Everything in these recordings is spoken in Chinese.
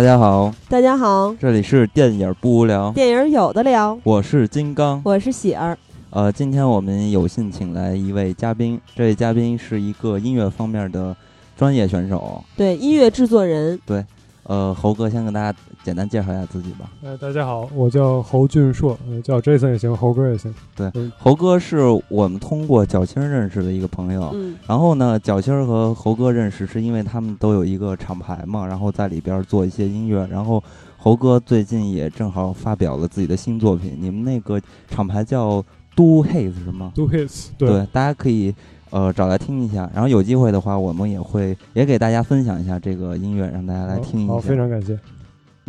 大家好，大家好，这里是电影不无聊，电影有的聊，我是金刚，我是喜儿。呃，今天我们有幸请来一位嘉宾，这位嘉宾是一个音乐方面的专业选手，对，音乐制作人，对。呃，猴哥先跟大家简单介绍一下自己吧。哎，大家好，我叫侯俊硕，叫 Jason 也行，猴哥也行。对，猴哥是我们通过脚青认识的一个朋友。嗯。然后呢，脚青和猴哥认识是因为他们都有一个厂牌嘛，然后在里边做一些音乐。然后猴哥最近也正好发表了自己的新作品。你们那个厂牌叫 Do Hits 是吗？Do Hits。对，大家可以。呃，找来听一下，然后有机会的话，我们也会也给大家分享一下这个音乐，让大家来听一下。好，非常感谢。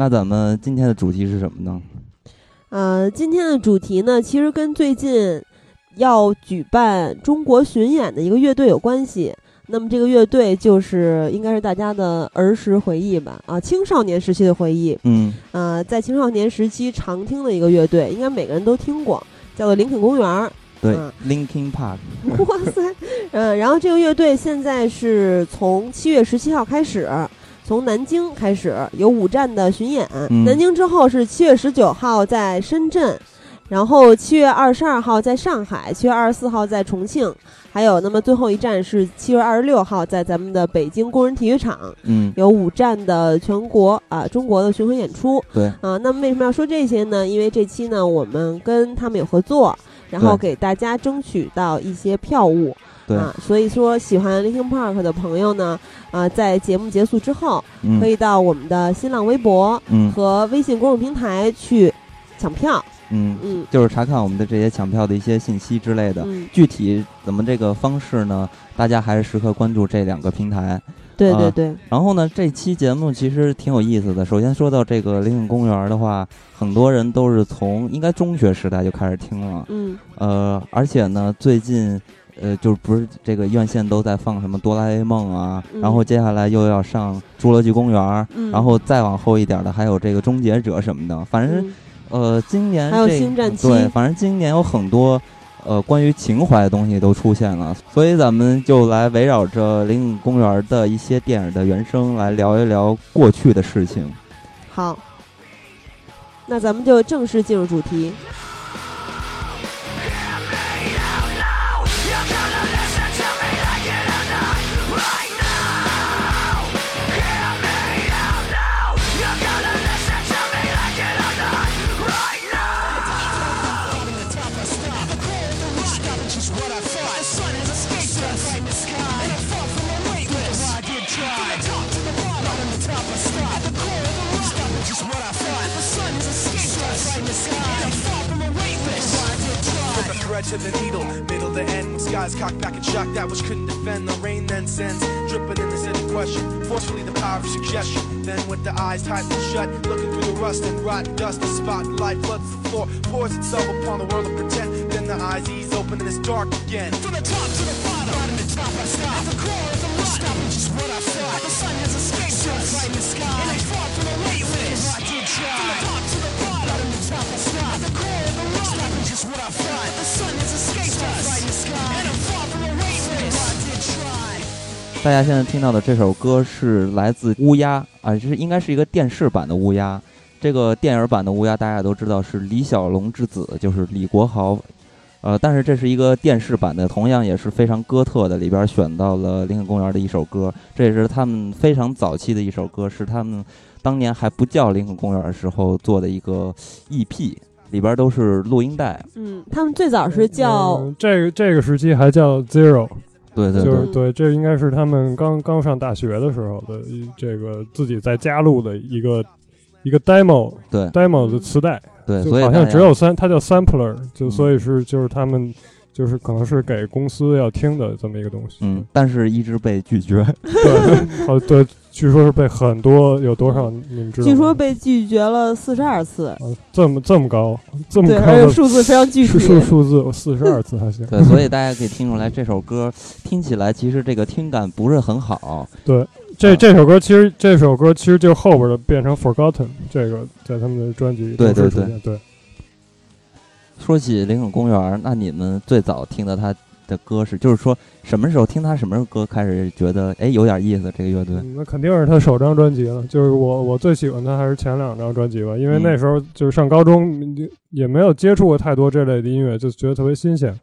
那咱们今天的主题是什么呢？呃，今天的主题呢，其实跟最近要举办中国巡演的一个乐队有关系。那么这个乐队就是应该是大家的儿时回忆吧？啊，青少年时期的回忆。嗯。呃，在青少年时期常听的一个乐队，应该每个人都听过，叫做林肯公园。对，Linkin Park。哇塞，嗯，然后这个乐队现在是从七月十七号开始，从南京开始有五站的巡演。南京之后是七月十九号在深圳，然后七月二十二号在上海，七月二十四号在重庆，还有那么最后一站是七月二十六号在咱们的北京工人体育场。嗯，有五站的全国啊中国的巡回演出。对啊，那么为什么要说这些呢？因为这期呢我们跟他们有合作。然后给大家争取到一些票务，啊，所以说喜欢 Linkin Park 的朋友呢，啊，在节目结束之后，可以到我们的新浪微博和微信公众平台去抢票，嗯嗯，就是查看我们的这些抢票的一些信息之类的。具体怎么这个方式呢？大家还是时刻关注这两个平台。对对对，然后呢，这期节目其实挺有意思的。首先说到这个林肯公园的话，很多人都是从应该中学时代就开始听了。嗯。呃，而且呢，最近呃，就是不是这个院线都在放什么哆啦 A 梦啊，然后接下来又要上侏罗纪公园，然后再往后一点的还有这个终结者什么的。反正呃，今年还有星战七，对，反正今年有很多。呃，关于情怀的东西都出现了，所以咱们就来围绕着灵隐公园的一些电影的原声来聊一聊过去的事情。好，那咱们就正式进入主题。To the needle, middle to end. Skies cocked back and shocked that which couldn't defend. The rain then sends, dripping in the city question. Forcefully the power of suggestion. Then with the eyes tightly shut, looking through the rust and rot dust, the spotlight floods the floor, pours itself upon the world of pretend. Then the eyes ease open and it's dark again. From the top to the bottom, bottom to top I stop. At the core of the rock, stop which is what I thought. The sun has escaped us, right in the sky. And it's far from the did try. From the top to the bottom, 大家现在听到的这首歌是来自《乌鸦》，啊，这是应该是一个电视版的《乌鸦》。这个电影版的《乌鸦》，大家都知道是李小龙之子，就是李国豪。呃，但是这是一个电视版的，同样也是非常哥特的，里边选到了《林肯公园》的一首歌。这也是他们非常早期的一首歌，是他们。当年还不叫林肯公园的时候做的一个 EP，里边都是录音带。嗯，他们最早是叫这个这个时期还叫 Zero，对对，就是对，这应该是他们刚刚上大学的时候的这个自己在家录的一个一个 demo，对 demo 的磁带。对，所以好像只有三，它叫 sampler，就所以是就是他们就是可能是给公司要听的这么一个东西。嗯，但是一直被拒绝。对，好对，据说是被很多有多少你们知道？据说被拒绝了四十二次。这么这么高，这么高的数字非常具体。数数字四十二次还行。对，所以大家可以听出来，这首歌听起来其实这个听感不是很好。对。这这首歌其实这首歌其实就后边的变成 Forgotten，这个在他们的专辑对对对对。说起林肯公园，那你们最早听的他的歌是？就是说什么时候听他什么时候歌开始觉得哎有点意思？这个乐队，那肯定是他首张专辑了。就是我我最喜欢他还是前两张专辑吧，因为那时候就是上高中也没有接触过太多这类的音乐，就觉得特别新鲜。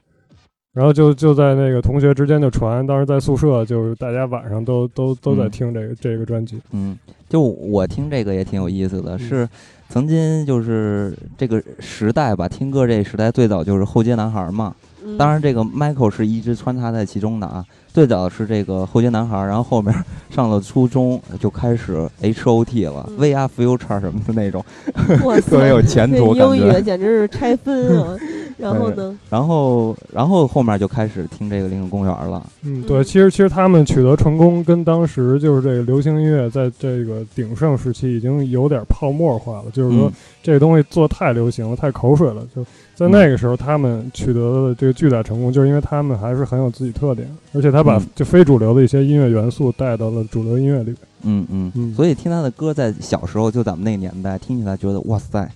然后就就在那个同学之间就传，当时在宿舍就是大家晚上都都都在听这个这个专辑。嗯，就我听这个也挺有意思的，是曾经就是这个时代吧，听歌这时代最早就是后街男孩嘛。当然，这个 Michael 是一直穿插在其中的啊。最早是这个后街男孩，然后后面上了初中就开始 H O T 了，We Are Future 什么的那种，特别有前途。英语简直是拆分啊！然后呢？然后，然后后面就开始听这个林肯公园了。嗯，对，其实其实他们取得成功，跟当时就是这个流行音乐在这个鼎盛时期已经有点泡沫化了。就是说，这个东西做太流行了，太口水了。就在那个时候，他们取得的这个巨大成功，就是因为他们还是很有自己特点，而且他把就非主流的一些音乐元素带到了主流音乐里边。嗯嗯嗯。所以听他的歌，在小时候就咱们那个年代听起来，觉得哇塞。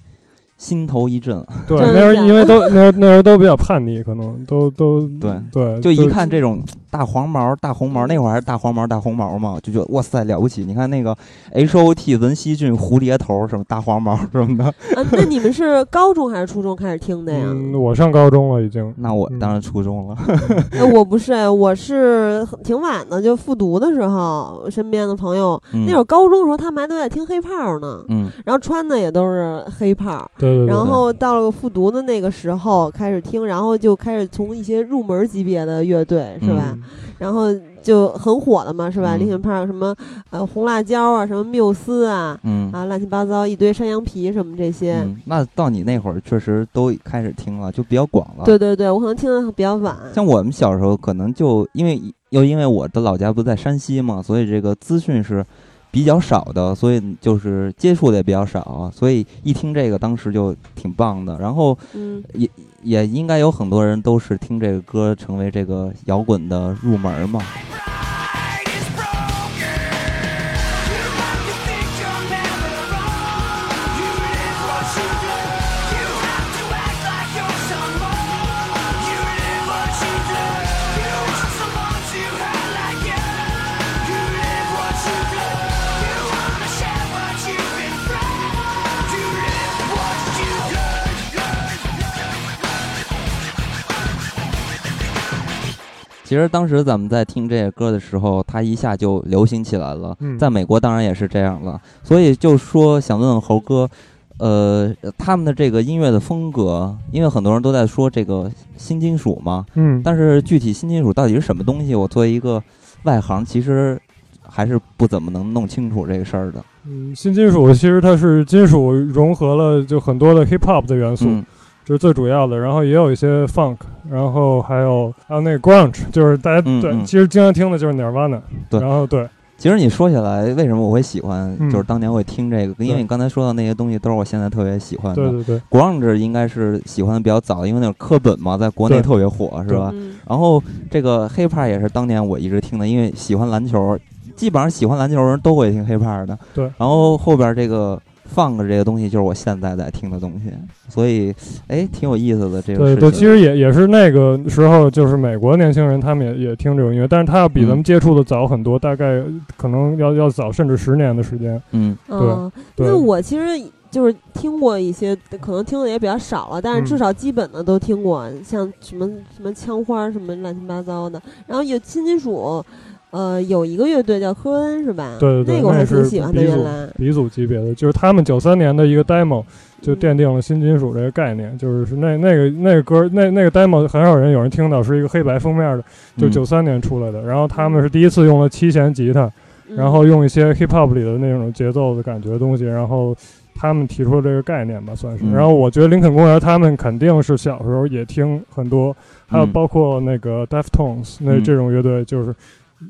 心头一震，对，那时候因为 都那时候那时候都比较叛逆，可能都都对对，就一看这种大黄毛大红毛，那会儿还是大黄毛大红毛嘛，就觉得哇塞了不起！你看那个 H O T 文熙俊蝴蝶头什么大黄毛什么的。啊，那你们是高中还是初中开始听的呀？我上高中了已经，那我当然初中了。我不是，我是挺晚的，就复读的时候，身边的朋友那会儿高中的时候，他们还都在听黑炮呢，嗯，然后穿的也都是黑炮。然后到了复读的那个时候开始听，然后就开始从一些入门级别的乐队是吧？然后就很火了嘛是吧？林肯派什么呃红辣椒啊，什么缪斯啊，嗯啊乱七八糟一堆山羊皮什么这些。那到你那会儿确实都开始听了，就比较广了。对对对，我可能听的比较晚。像我们小时候可能就因为又因为我的老家不在山西嘛，所以这个资讯是。比较少的，所以就是接触的也比较少，所以一听这个当时就挺棒的。然后，也也应该有很多人都是听这个歌成为这个摇滚的入门嘛。其实当时咱们在听这些歌的时候，它一下就流行起来了。在美国当然也是这样了。所以就说想问问猴哥，呃，他们的这个音乐的风格，因为很多人都在说这个新金属嘛。嗯。但是具体新金属到底是什么东西，我作为一个外行，其实还是不怎么能弄清楚这个事儿的。嗯，新金属其实它是金属融合了就很多的 hip hop 的元素。这是最主要的，然后也有一些 funk，然后还有还有那个 grunge，就是大家对，其实经常听的就是 Nirvana。对，然后对，其实你说起来，为什么我会喜欢？就是当年会听这个，因为你刚才说的那些东西都是我现在特别喜欢的。对对对，grunge 应该是喜欢的比较早，因为那种课本嘛，在国内特别火，是吧？然后这个 hip hop 也是当年我一直听的，因为喜欢篮球，基本上喜欢篮球人都会听 hip hop 的。对，然后后边这个。放的这个东西就是我现在在听的东西，所以哎，挺有意思的这个。对对，其实也也是那个时候，就是美国年轻人他们也也听这种音乐，但是他要比咱们接触的早很多，大概可能要要早甚至十年的时间。嗯，对。因为我其实就是听过一些，可能听的也比较少了，但是至少基本的都听过，像什么什么枪花什么乱七八糟的，然后有新金属。呃，有一个乐队叫科恩，是吧？对对对，那个我还挺喜欢的。原来鼻祖级别的，就是他们九三年的一个 demo 就奠定了新金属这个概念，就是那那个那个歌，那那个 demo 很少人有人听到，是一个黑白封面的，就九三年出来的。然后他们是第一次用了七弦吉他，然后用一些 hip hop 里的那种节奏的感觉东西，然后他们提出了这个概念吧，算是。然后我觉得林肯公园他们肯定是小时候也听很多，还有包括那个 Deftones 那这种乐队，就是。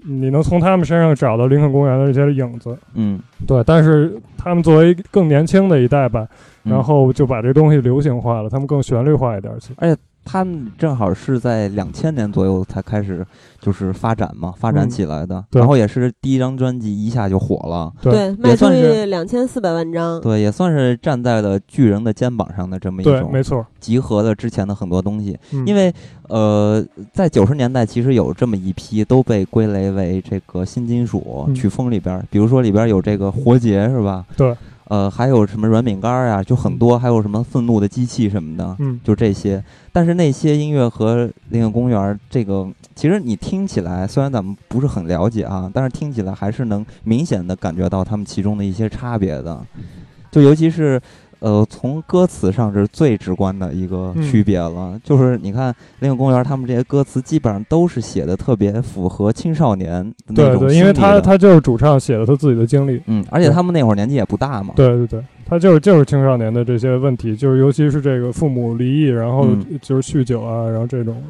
你能从他们身上找到林肯公园的这些影子，嗯，对。但是他们作为更年轻的一代吧，然后就把这东西流行化了，他们更旋律化一点。而且他们正好是在两千年左右才开始就是发展嘛，发展起来的。然后也是第一张专辑一下就火了，对，卖出去两千四百万张。对，也算是站在了巨人的肩膀上的这么一种，没错，集合了之前的很多东西。因为呃，在九十年代其实有这么一批都被归类为这个新金属曲风里边，比如说里边有这个活结是吧？对。呃，还有什么软饼干呀？就很多，还有什么愤怒的机器什么的，嗯，就这些。但是那些音乐和那个公园这个，其实你听起来，虽然咱们不是很了解啊，但是听起来还是能明显的感觉到他们其中的一些差别的，就尤其是。呃，从歌词上是最直观的一个区别了，就是你看《林肯公园》他们这些歌词基本上都是写的特别符合青少年的那种对对，因为他他就是主唱写的他自己的经历，嗯，而且他们那会儿年纪也不大嘛。对对对，他就是就是青少年的这些问题，就是尤其是这个父母离异，然后就是酗酒啊，然后这种。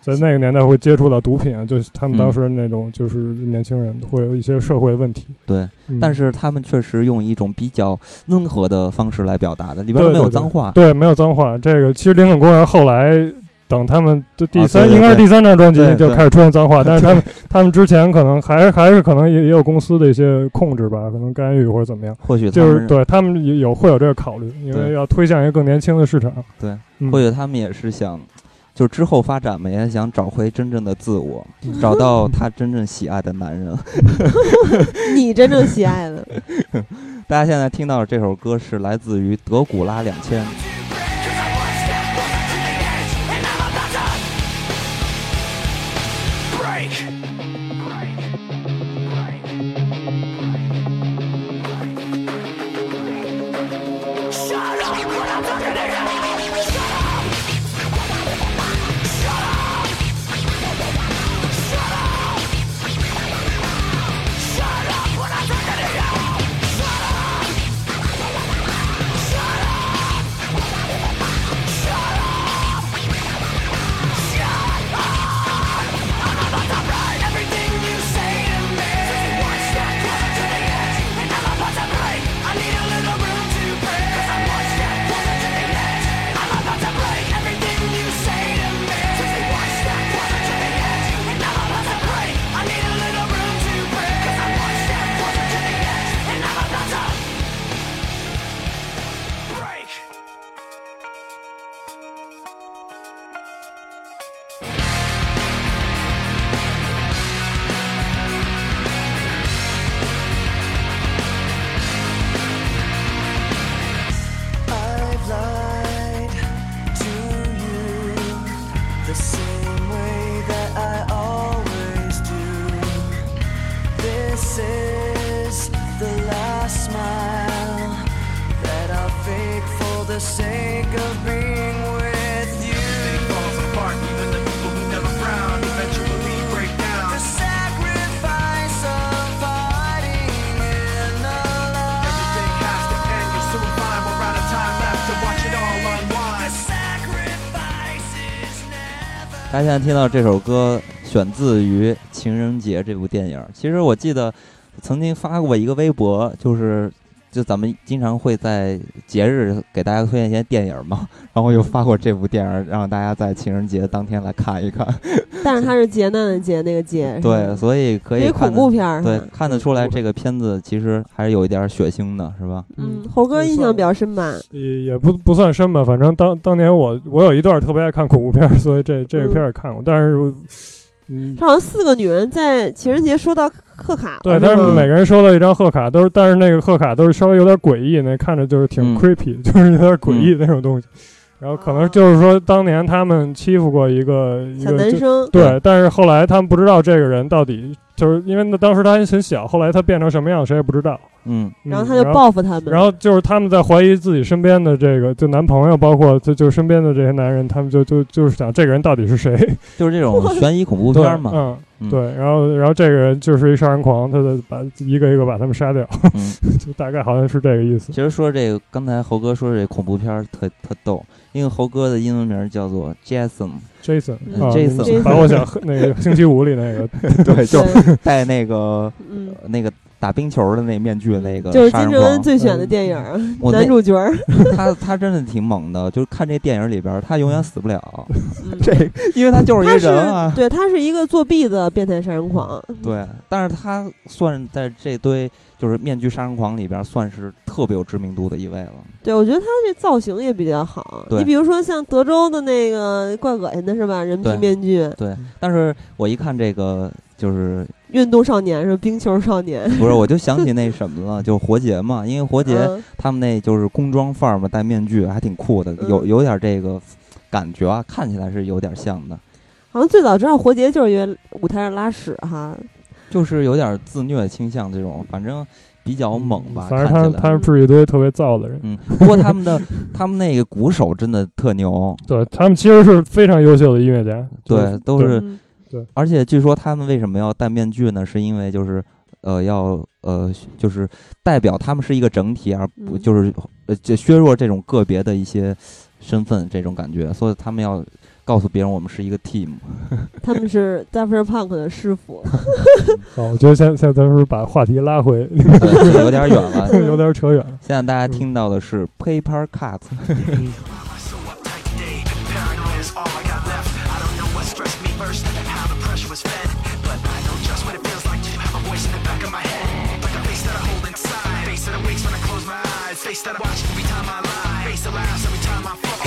在那个年代会接触到毒品啊，就是他们当时那种就是年轻人会有一些社会问题。对，但是他们确实用一种比较温和的方式来表达的，里边没有脏话。对，没有脏话。这个其实林肯公园后来等他们的第三，应该是第三张专辑就开始出现脏话，但是他们他们之前可能还还是可能也也有公司的一些控制吧，可能干预或者怎么样。或许就是对他们有会有这个考虑，因为要推向一个更年轻的市场。对，或许他们也是想。就之后发展嘛，也想找回真正的自我，找到他真正喜爱的男人。你真正喜爱的。大家现在听到的这首歌是来自于德古拉两千。家现在听到这首歌，选自于《情人节》这部电影。其实我记得曾经发过一个微博，就是。就咱们经常会在节日给大家推荐一些电影嘛，然后又发过这部电影，让大家在情人节当天来看一看。但是它是劫难的劫，那个劫。对，所以可以恐怖片对，看得出来这个片子其实还是有一点血腥的，是吧？嗯，猴哥印象比较深吧？也也不不算深吧，反正当当年我我有一段特别爱看恐怖片，所以这这个片也看过，但是。嗯好像四个女人在情人节说到贺卡，对，但是每个人收到一张贺卡，都是，但是那个贺卡都是稍微有点诡异，那看着就是挺 creepy，就是有点诡异那种东西。然后可能就是说，当年他们欺负过一个一个男生，对，但是后来他们不知道这个人到底。就是因为那当时他还很小，后来他变成什么样，谁也不知道。嗯，然后他就报复他们。然后就是他们在怀疑自己身边的这个，就男朋友，包括就就身边的这些男人，他们就就就是想这个人到底是谁？就是这种 悬疑恐怖片嘛。嗯，对。然后然后这个人就是一杀人狂，他就把一个一个把他们杀掉。嗯，就大概好像是这个意思。其实说这个，刚才猴哥说这恐怖片特特逗，因为猴哥的英文名叫做 Jason。Jason，Jason，把我想那个星期五里那个，对，就带那个那个打冰球的那面具那个，就是金正恩最选的电影 男主角。他他真的挺猛的，就是看这电影里边，他永远死不了。这，因为他就是一个人啊。对他是一个作弊的变态杀人狂。对，但是他算在这堆就是面具杀人狂里边，算是特别有知名度的一位了。对，我觉得他这造型也比较好。你比如说像德州的那个怪恶心的是吧？人皮面具。对，但是我一看这个。就是运动少年是冰球少年，不是？我就想起那什么了，就活结嘛，因为活结他们那就是工装范儿嘛，戴面具还挺酷的，有有点这个感觉啊，看起来是有点像的。好像最早知道活结就是因为舞台上拉屎哈，就是有点自虐倾向这种，反正比较猛吧。反正他他们是一堆特别燥的人。嗯，不过他们的他们那个鼓手真的特牛，对他们其实是非常优秀的音乐家，对，都是。对，而且据说他们为什么要戴面具呢？是因为就是，呃，要呃，就是代表他们是一个整体，而不就是呃，就削弱这种个别的一些身份这种感觉，所以他们要告诉别人我们是一个 team。他们是 Daft Punk 的师傅。好，我觉得现现在咱是把话题拉回，有点远了，有点扯远了。现在大家听到的是 Paper Cut。Face that I watch every time I lie. Face that laughs every time I fall.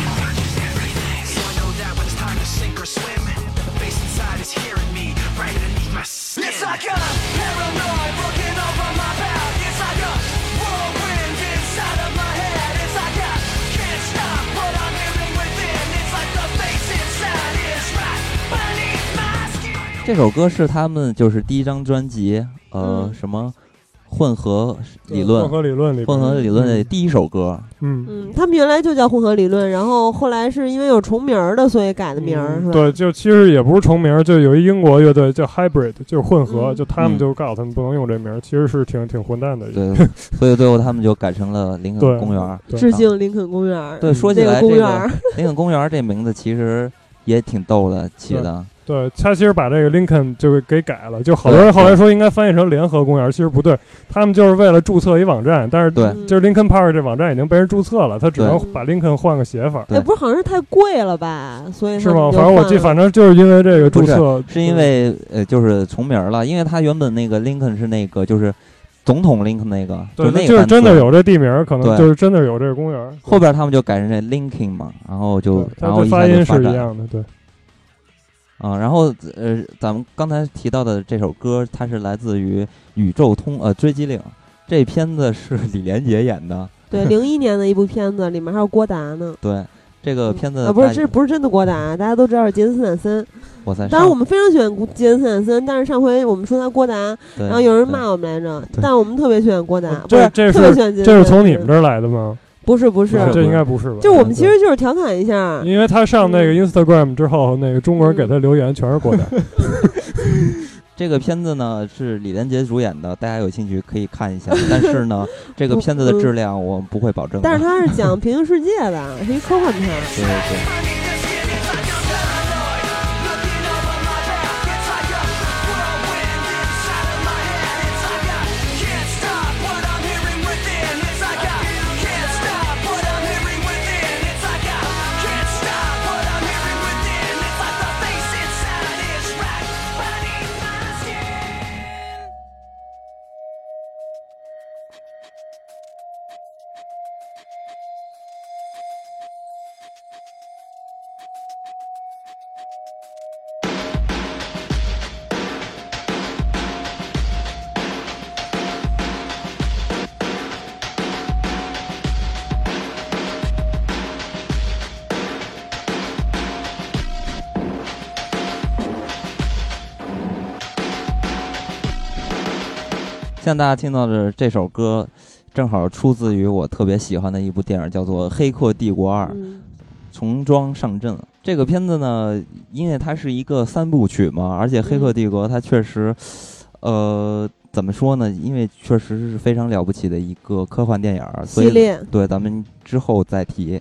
So I know that when it's time to sink or swim, the face inside is hearing me right underneath my skin. It's like a paranoid looking over my back. It's like a whirlwind inside of my head. It's like I can't stop what I'm hearing within. It's like the face inside is right beneath my skin. 这首歌是他们就是第一张专辑，呃，什么？混合理论，混合理论里，混合理论的第一首歌。嗯嗯，他们原来就叫混合理论，然后后来是因为有重名的，所以改的名儿，是吧？对，就其实也不是重名，就有一英国乐队叫 Hybrid，就是混合，就他们就告诉他们不能用这名儿，其实是挺挺混蛋的。对，所以最后他们就改成了林肯公园，致敬林肯公园。对，说起来这个林肯公园这名字其实也挺逗的起的。对他其实把这个 Lincoln 就给改了，就好多人后来说应该翻译成联合公园，其实不对，他们就是为了注册一网站，但是对，就是 Lincoln Park 这网站已经被人注册了，他只能把 Lincoln 换个写法。也不是好像是太贵了吧，所以是吗？反正我记，反正就是因为这个注册，是因为呃，就是重名了，因为他原本那个 Lincoln 是那个就是总统 Lincoln 那个，对，那就是真的有这地名，可能就是真的有这个公园。后边他们就改成这 Lincoln 嘛，然后就然后发音是一样的，对。啊，然后呃，咱们刚才提到的这首歌，它是来自于《宇宙通》呃《追击令》，这片子是 李连杰演的，对，零一年的一部片子，里面还有郭达呢。对，这个片子啊，不是，这不是真的郭达，大家都知道是杰森斯坦森。哇塞！当然我们非常喜欢杰森斯坦森，但是上回我们说他郭达，然后有人骂我们来着，但我们特别喜欢郭达，不是特别喜欢杰森。这是从你们这儿来的吗？不是不是，这应该不是吧？就我们其实就是调侃一下，因为他上那个 Instagram 之后，那个中国人给他留言全是国产。这个片子呢是李连杰主演的，大家有兴趣可以看一下。但是呢，这个片子的质量我们不会保证。但是他是讲平行世界的，是一科幻片。对对对。现在大家听到的这首歌，正好出自于我特别喜欢的一部电影，叫做《黑客帝国二》，重装上阵。这个片子呢，因为它是一个三部曲嘛，而且《黑客帝国》它确实，呃，怎么说呢？因为确实是非常了不起的一个科幻电影所以。对，咱们之后再提。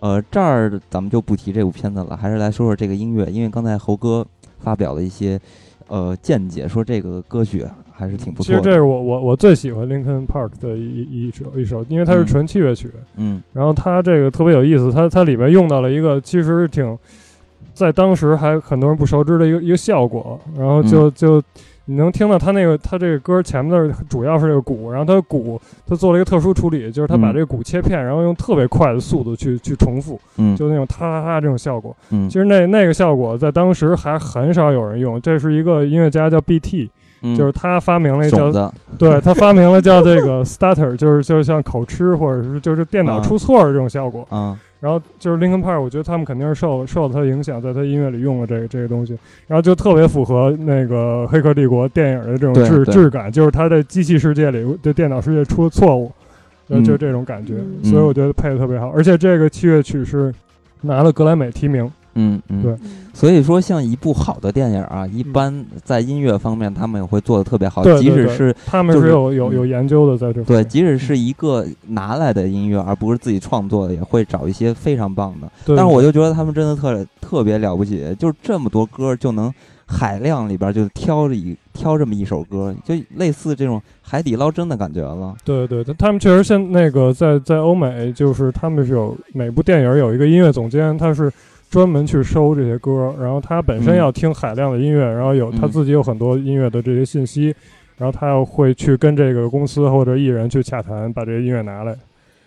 呃，这儿咱们就不提这部片子了，还是来说说这个音乐，因为刚才猴哥发表了一些。呃见解，说这个歌曲还是挺不错的。其实这是我我我最喜欢 Linkin Park 的一一首一首，因为它是纯器乐曲。嗯。然后它这个特别有意思，它它里面用到了一个其实挺在当时还很多人不熟知的一个一个效果，然后就就。你能听到他那个，他这个歌前面的主要是这个鼓，然后他鼓他做了一个特殊处理，就是他把这个鼓切片，然后用特别快的速度去去重复，嗯，就那种哒哒哒这种效果，嗯，其实那那个效果在当时还很少有人用，这是一个音乐家叫 B.T，就是他发明了叫，对他发明了叫这个 stutter，就是就是像口吃或者是就是电脑出错的这种效果，啊。然后就是 Linkin Park，我觉得他们肯定是受受了他的影响，在他音乐里用了这个这个东西，然后就特别符合那个《黑客帝国》电影的这种质质感，就是他在机器世界里对电脑世界出了错误，就这种感觉，所以我觉得配的特别好，而且这个器乐曲是拿了格莱美提名。嗯嗯，对，所以说像一部好的电影啊，一般在音乐方面他们也会做的特别好，即使是他们是有有有研究的在这。对，即使是一个拿来的音乐，而不是自己创作的，也会找一些非常棒的。但是我就觉得他们真的特特别了不起，就是这么多歌就能海量里边就挑着一挑这么一首歌，就类似这种海底捞针的感觉了。对对，他们确实现那个在在欧美，就是他们是有每部电影有一个音乐总监，他是。专门去收这些歌，然后他本身要听海量的音乐，然后有他自己有很多音乐的这些信息，然后他要会去跟这个公司或者艺人去洽谈，把这些音乐拿来。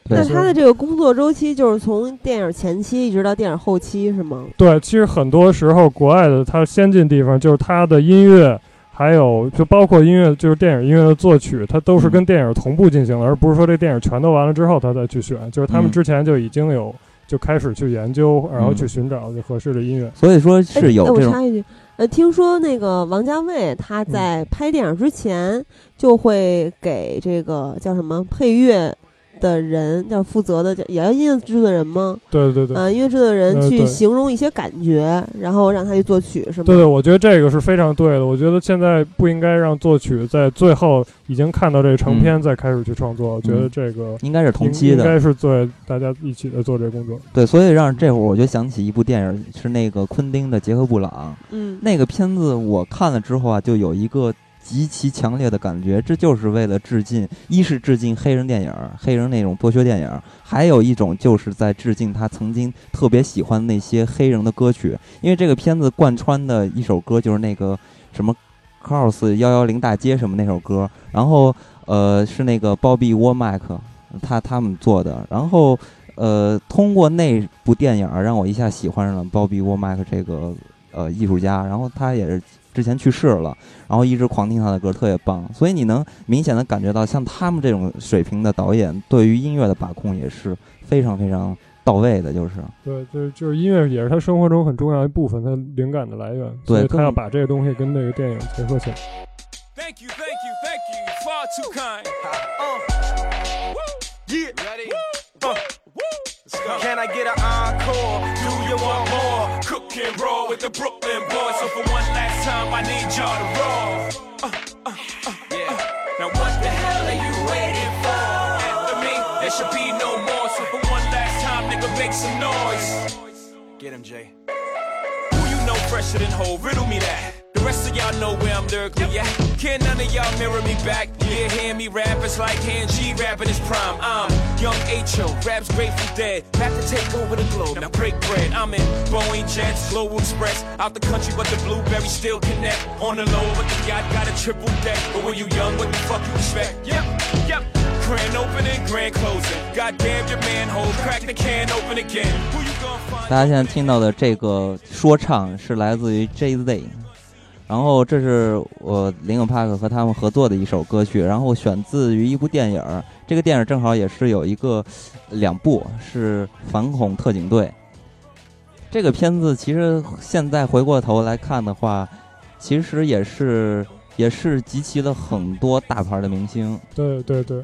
那他的这个工作周期就是从电影前期一直到电影后期是吗？对，其实很多时候国外的它先进地方就是它的音乐，还有就包括音乐，就是电影音乐的作曲，它都是跟电影同步进行的，而不是说这电影全都完了之后他再去选，就是他们之前就已经有。就开始去研究，然后去寻找就合适的音乐。所以说是有这种。我插一句，呃，听说那个王家卫他在拍电影之前就会给这个叫什么配乐。的人叫负责的，叫也要音乐制作人吗？对对对，啊，音乐制作人去形容一些感觉，然后让他去作曲，是吗？对对，我觉得这个是非常对的。我觉得现在不应该让作曲在最后已经看到这个成片再开始去创作。我觉得这个应该是同期的，应该是做大家一起在做这个工作。对，所以让这会儿我就想起一部电影，是那个昆汀的《杰克布朗》。嗯，那个片子我看了之后啊，就有一个。极其强烈的感觉，这就是为了致敬，一是致敬黑人电影，黑人那种剥削电影，还有一种就是在致敬他曾经特别喜欢那些黑人的歌曲。因为这个片子贯穿的一首歌就是那个什么 Cross 幺幺零大街什么那首歌，然后呃是那个 Bobby Womack 他他们做的，然后呃通过那部电影让我一下喜欢上了 Bobby Womack 这个呃艺术家，然后他也是。之前去世了，然后一直狂听他的歌，特别棒。所以你能明显的感觉到，像他们这种水平的导演，对于音乐的把控也是非常非常到位的。就是对，就是就是音乐也是他生活中很重要一部分，他灵感的来源。对，他要把这个东西跟那个电影结合起来。Thank you, thank you, thank you. Far too kind. Yeah, ready? Can I get an encore? Do you want more? Cook and roll with the Brooklyn boys. So for one last time, I need y'all to roll. Uh, uh, uh, yeah. Now what the hell are you waiting for? After me, there should be no more. So for one last time, nigga, make some noise. Get him, Jay. Who you know fresher than whole? Riddle me that. The rest of y'all know where I'm lyrically at. Can none of y'all mirror me back? Yeah, hear me rap, it's like Han G rapping his prime. I'm young H.O., raps Grateful Dead. Back to take over the globe, now break bread. I'm in Boeing Jets, Global Express. Out the country, but the blueberries still connect. On the low, but the yacht got a triple deck. But when you young, what the fuck you expect? Yep, yep. Grand opening, grand closing. Goddamn your manhole, crack the can open again. Who you gonna find? 大家现在听到的这个说唱是来自于 Jay Z。 然后这是我林肯帕克和他们合作的一首歌曲，然后选自于一部电影儿。这个电影正好也是有一个两部，是《反恐特警队》。这个片子其实现在回过头来看的话，其实也是也是集齐了很多大牌的明星。对对对。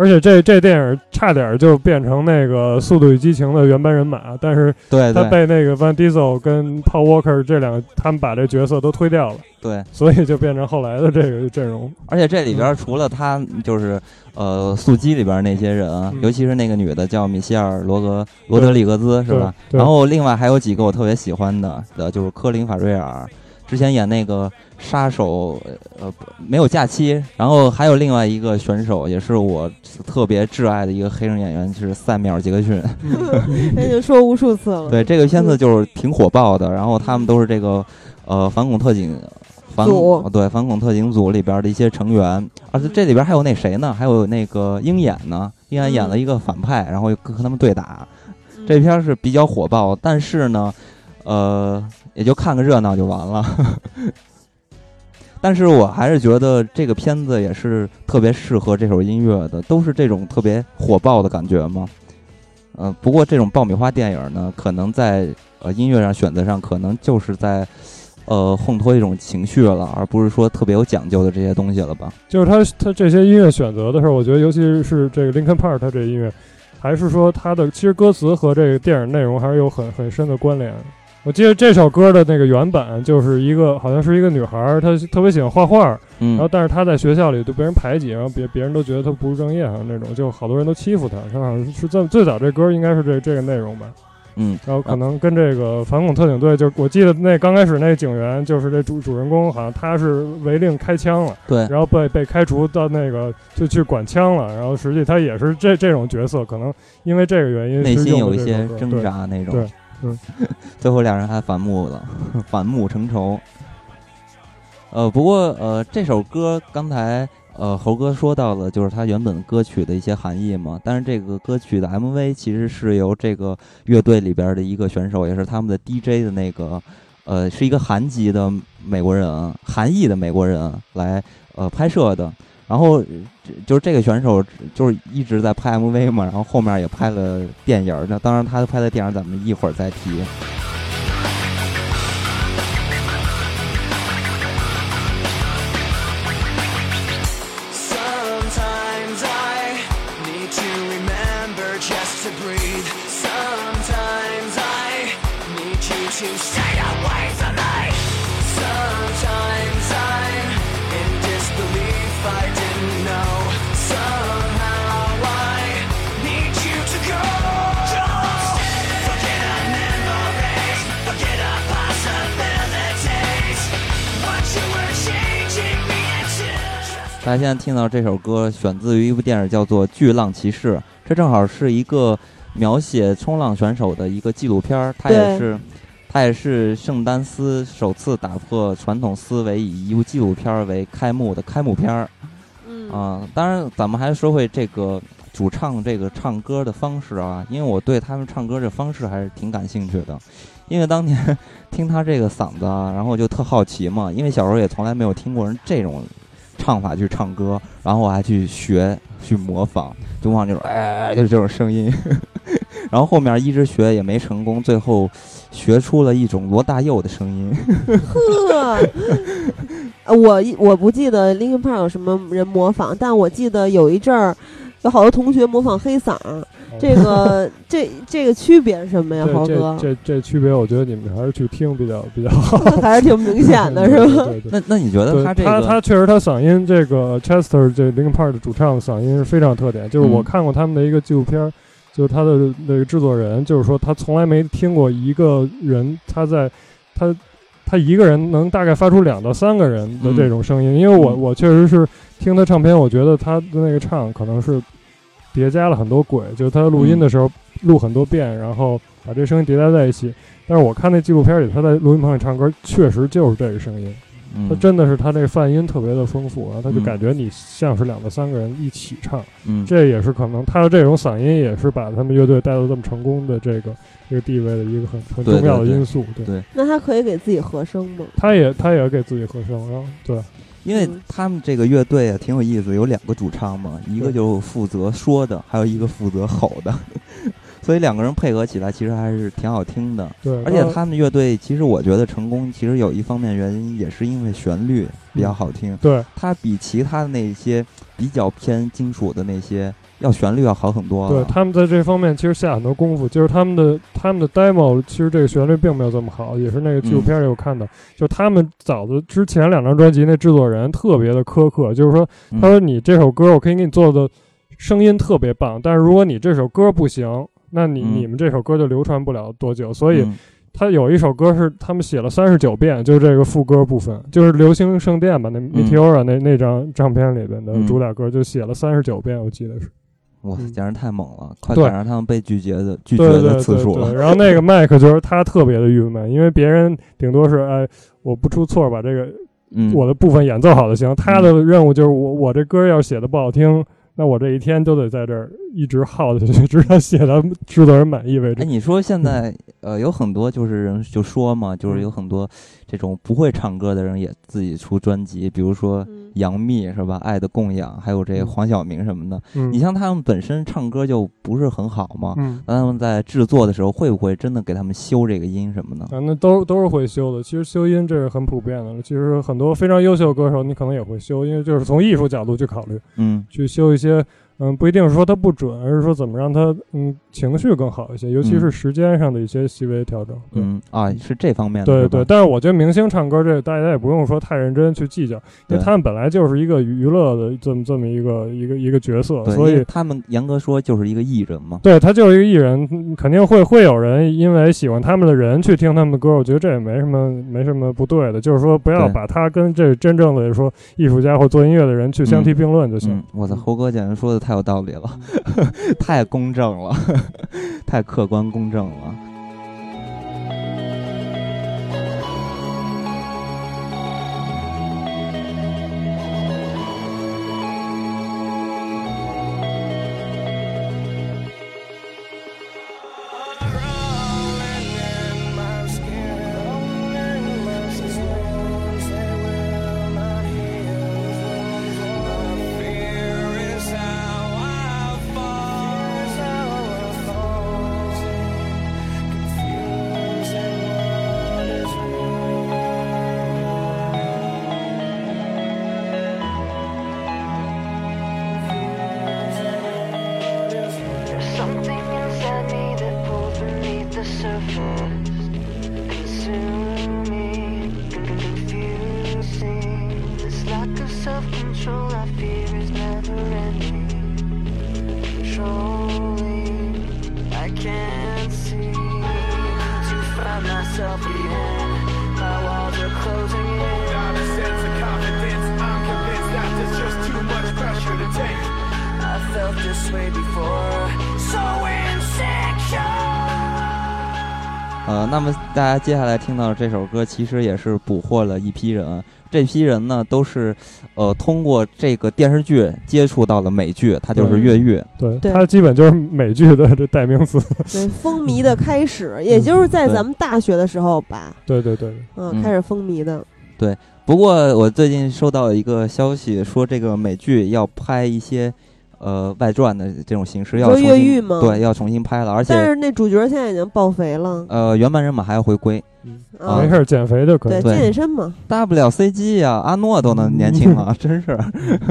而且这这电影差点就变成那个《速度与激情》的原班人马，但是对他被那个 Van Diesel 跟 Paul Walker 这两个他们把这角色都推掉了，对，所以就变成后来的这个阵容。而且这里边除了他，就是呃速激里边那些人，尤其是那个女的叫米歇尔·罗格罗德里格兹，是吧？然后另外还有几个我特别喜欢的，的，就是科林·法瑞尔。之前演那个杀手，呃，没有假期。然后还有另外一个选手，也是我特别挚爱的一个黑人演员，就是塞缪尔·杰克逊。那就说无数次了。对这个片子就是挺火爆的，然后他们都是这个呃反恐特警。反对反恐特警组里边的一些成员，而且这里边还有那谁呢？还有那个鹰眼呢？鹰眼演了一个反派，然后跟他们对打。这片是比较火爆，但是呢，呃，也就看个热闹就完了。但是我还是觉得这个片子也是特别适合这首音乐的，都是这种特别火爆的感觉嘛。呃，不过这种爆米花电影呢，可能在呃音乐上选择上，可能就是在。呃，烘托一种情绪了，而不是说特别有讲究的这些东西了吧？就是他他这些音乐选择的时候，我觉得尤其是这个 Linkin Park 他这音乐，还是说他的其实歌词和这个电影内容还是有很很深的关联。我记得这首歌的那个原版就是一个好像是一个女孩，她特别喜欢画画，然后但是她在学校里都被人排挤，然后别别人都觉得她不务正业，好像那种，就好多人都欺负她。她好像是这最早这歌应该是这这个内容吧。嗯，然后可能跟这个反恐特警队，就我记得那刚开始那警员，就是这主主人公，好像他是违令开枪了，对，然后被被开除到那个就去管枪了，然后实际他也是这这种角色，可能因为这个原因内心有一些挣扎那种，对，嗯，最后两人还反目了，反目成仇。呃，不过呃，这首歌刚才。呃，猴哥说到了，就是他原本歌曲的一些含义嘛。但是这个歌曲的 MV 其实是由这个乐队里边的一个选手，也是他们的 DJ 的那个，呃，是一个韩籍的美国人，韩裔的美国人来呃拍摄的。然后就是这个选手就是一直在拍 MV 嘛，然后后面也拍了电影。那当然，他拍的电影咱们一会儿再提。大家现在听到这首歌，选自于一部电影，叫做《巨浪骑士》。这正好是一个描写冲浪选手的一个纪录片儿。它也是，它也是圣丹斯首次打破传统思维，以一部纪录片为开幕的开幕片儿。嗯啊，当然，咱们还说回这个主唱这个唱歌的方式啊，因为我对他们唱歌这方式还是挺感兴趣的。因为当年 听他这个嗓子，啊，然后就特好奇嘛，因为小时候也从来没有听过人这种。唱法去唱歌，然后我还去学去模仿，就仿这种哎，就是这种声音。然后后面一直学也没成功，最后学出了一种罗大佑的声音。呵，我我不记得 Linkin Park 有什么人模仿，但我记得有一阵儿有好多同学模仿黑嗓。这个 这这个区别是什么呀，豪哥？这这区别，我觉得你们还是去听比较比较好，还是挺明显的，是吧？那那你觉得他这个？他他确实他嗓音，这个 Chester 这 Linkin Park 的主唱嗓音是非常特点。就是我看过他们的一个纪录片，就是他的那个制作人，就是说他从来没听过一个人他在他他一个人能大概发出两到三个人的这种声音。因为我我确实是听他唱片，我觉得他的那个唱可能是。叠加了很多轨，就是他录音的时候录很多遍，然后把这声音叠加在一起。但是我看那纪录片里，他在录音棚里唱歌，确实就是这个声音。他真的是他这泛音特别的丰富，然后他就感觉你像是两个三个人一起唱。嗯，这也是可能他的这种嗓音也是把他们乐队带到这么成功的这个这个地位的一个很很重要的因素。对，那他可以给自己和声吗？他也他也给自己和声，然后对。因为他们这个乐队啊挺有意思，有两个主唱嘛，一个就负责说的，还有一个负责吼的，所以两个人配合起来其实还是挺好听的。对，而且他们乐队其实我觉得成功，其实有一方面原因也是因为旋律比较好听。对，它比其他的那些比较偏金属的那些。要旋律要好很多，对他们在这方面其实下很多功夫。就是他们的他们的 demo，其实这个旋律并没有这么好，也是那个纪录片里有看到。就他们早的之前两张专辑，那制作人特别的苛刻，就是说，他说你这首歌我可以给你做的声音特别棒，但是如果你这首歌不行，那你你们这首歌就流传不了多久。所以他有一首歌是他们写了三十九遍，就是这个副歌部分，就是《流星圣殿》吧，那 Meteora 那那张唱片里边的主打歌就写了三十九遍，我记得是。哇，简直太猛了，快赶上他们被拒绝的拒绝的次数了。然后那个麦克就是他特别的郁闷，因为别人顶多是哎，我不出错把这个我的部分演奏好就行，他的任务就是我我这歌要写的不好听。那我这一天都得在这儿一直耗下去，直到写到制作人满意为止。哎，你说现在呃有很多就是人就说嘛，就是有很多这种不会唱歌的人也自己出专辑，比如说杨幂是吧，《爱的供养》，还有这黄晓明什么的。你像他们本身唱歌就不是很好嘛，那他们在制作的时候会不会真的给他们修这个音什么的？啊，那都都是会修的。其实修音这是很普遍的。其实很多非常优秀的歌手，你可能也会修，因为就是从艺术角度去考虑，嗯，去修一些。嗯，不一定是说它不准，而是说怎么让它嗯情绪更好一些，尤其是时间上的一些细微调整。嗯啊，是这方面的。对对，但是我觉得明星唱歌这大家也不用说太认真去计较，因为他们本来就是一个娱乐的这么这么一个一个一个角色，所以他们严格说就是一个艺人嘛。对他就是一个艺人，肯定会会有人因为喜欢他们的人去听他们的歌，我觉得这也没什么没什么不对的，就是说不要把他跟这真正的说艺术家或做音乐的人去相提并论就行。我操，猴哥简直说的。太有道理了，太公正了，太客观公正了。大家接下来听到的这首歌，其实也是捕获了一批人。这批人呢，都是呃通过这个电视剧接触到了美剧，它就是越狱。对，它基本就是美剧的这代名词。对，风靡的开始，也就是在咱们大学的时候吧。对对对。嗯，开始风靡的。对，不过我最近收到一个消息，说这个美剧要拍一些。呃，外传的这种形式要重新对，要重新拍了，而且但是那主角现在已经爆肥了。呃，原班人马还要回归，没事，减肥就可以，对，健身嘛。大不了 CG 呀，阿诺都能年轻了，真是。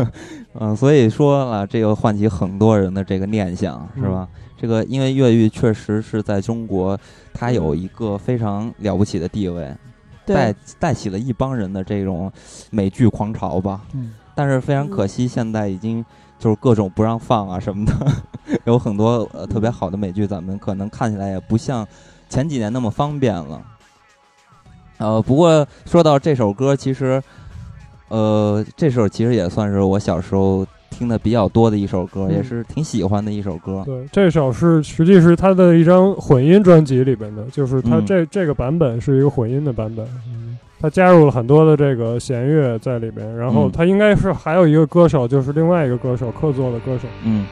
嗯，所以说了，这个唤起很多人的这个念想，是吧？这个因为越狱确实是在中国，它有一个非常了不起的地位，带带起了一帮人的这种美剧狂潮吧。嗯，但是非常可惜，现在已经。就是各种不让放啊什么的，有很多呃特别好的美剧，咱们可能看起来也不像前几年那么方便了。呃，不过说到这首歌，其实呃这首其实也算是我小时候听的比较多的一首歌，也是挺喜欢的一首歌。对，这首是实际是他的一张混音专辑里边的，就是他这这个版本是一个混音的版本。他加入了很多的这个弦乐在里边，然后他应该是还有一个歌手，就是另外一个歌手客座的歌手。嗯。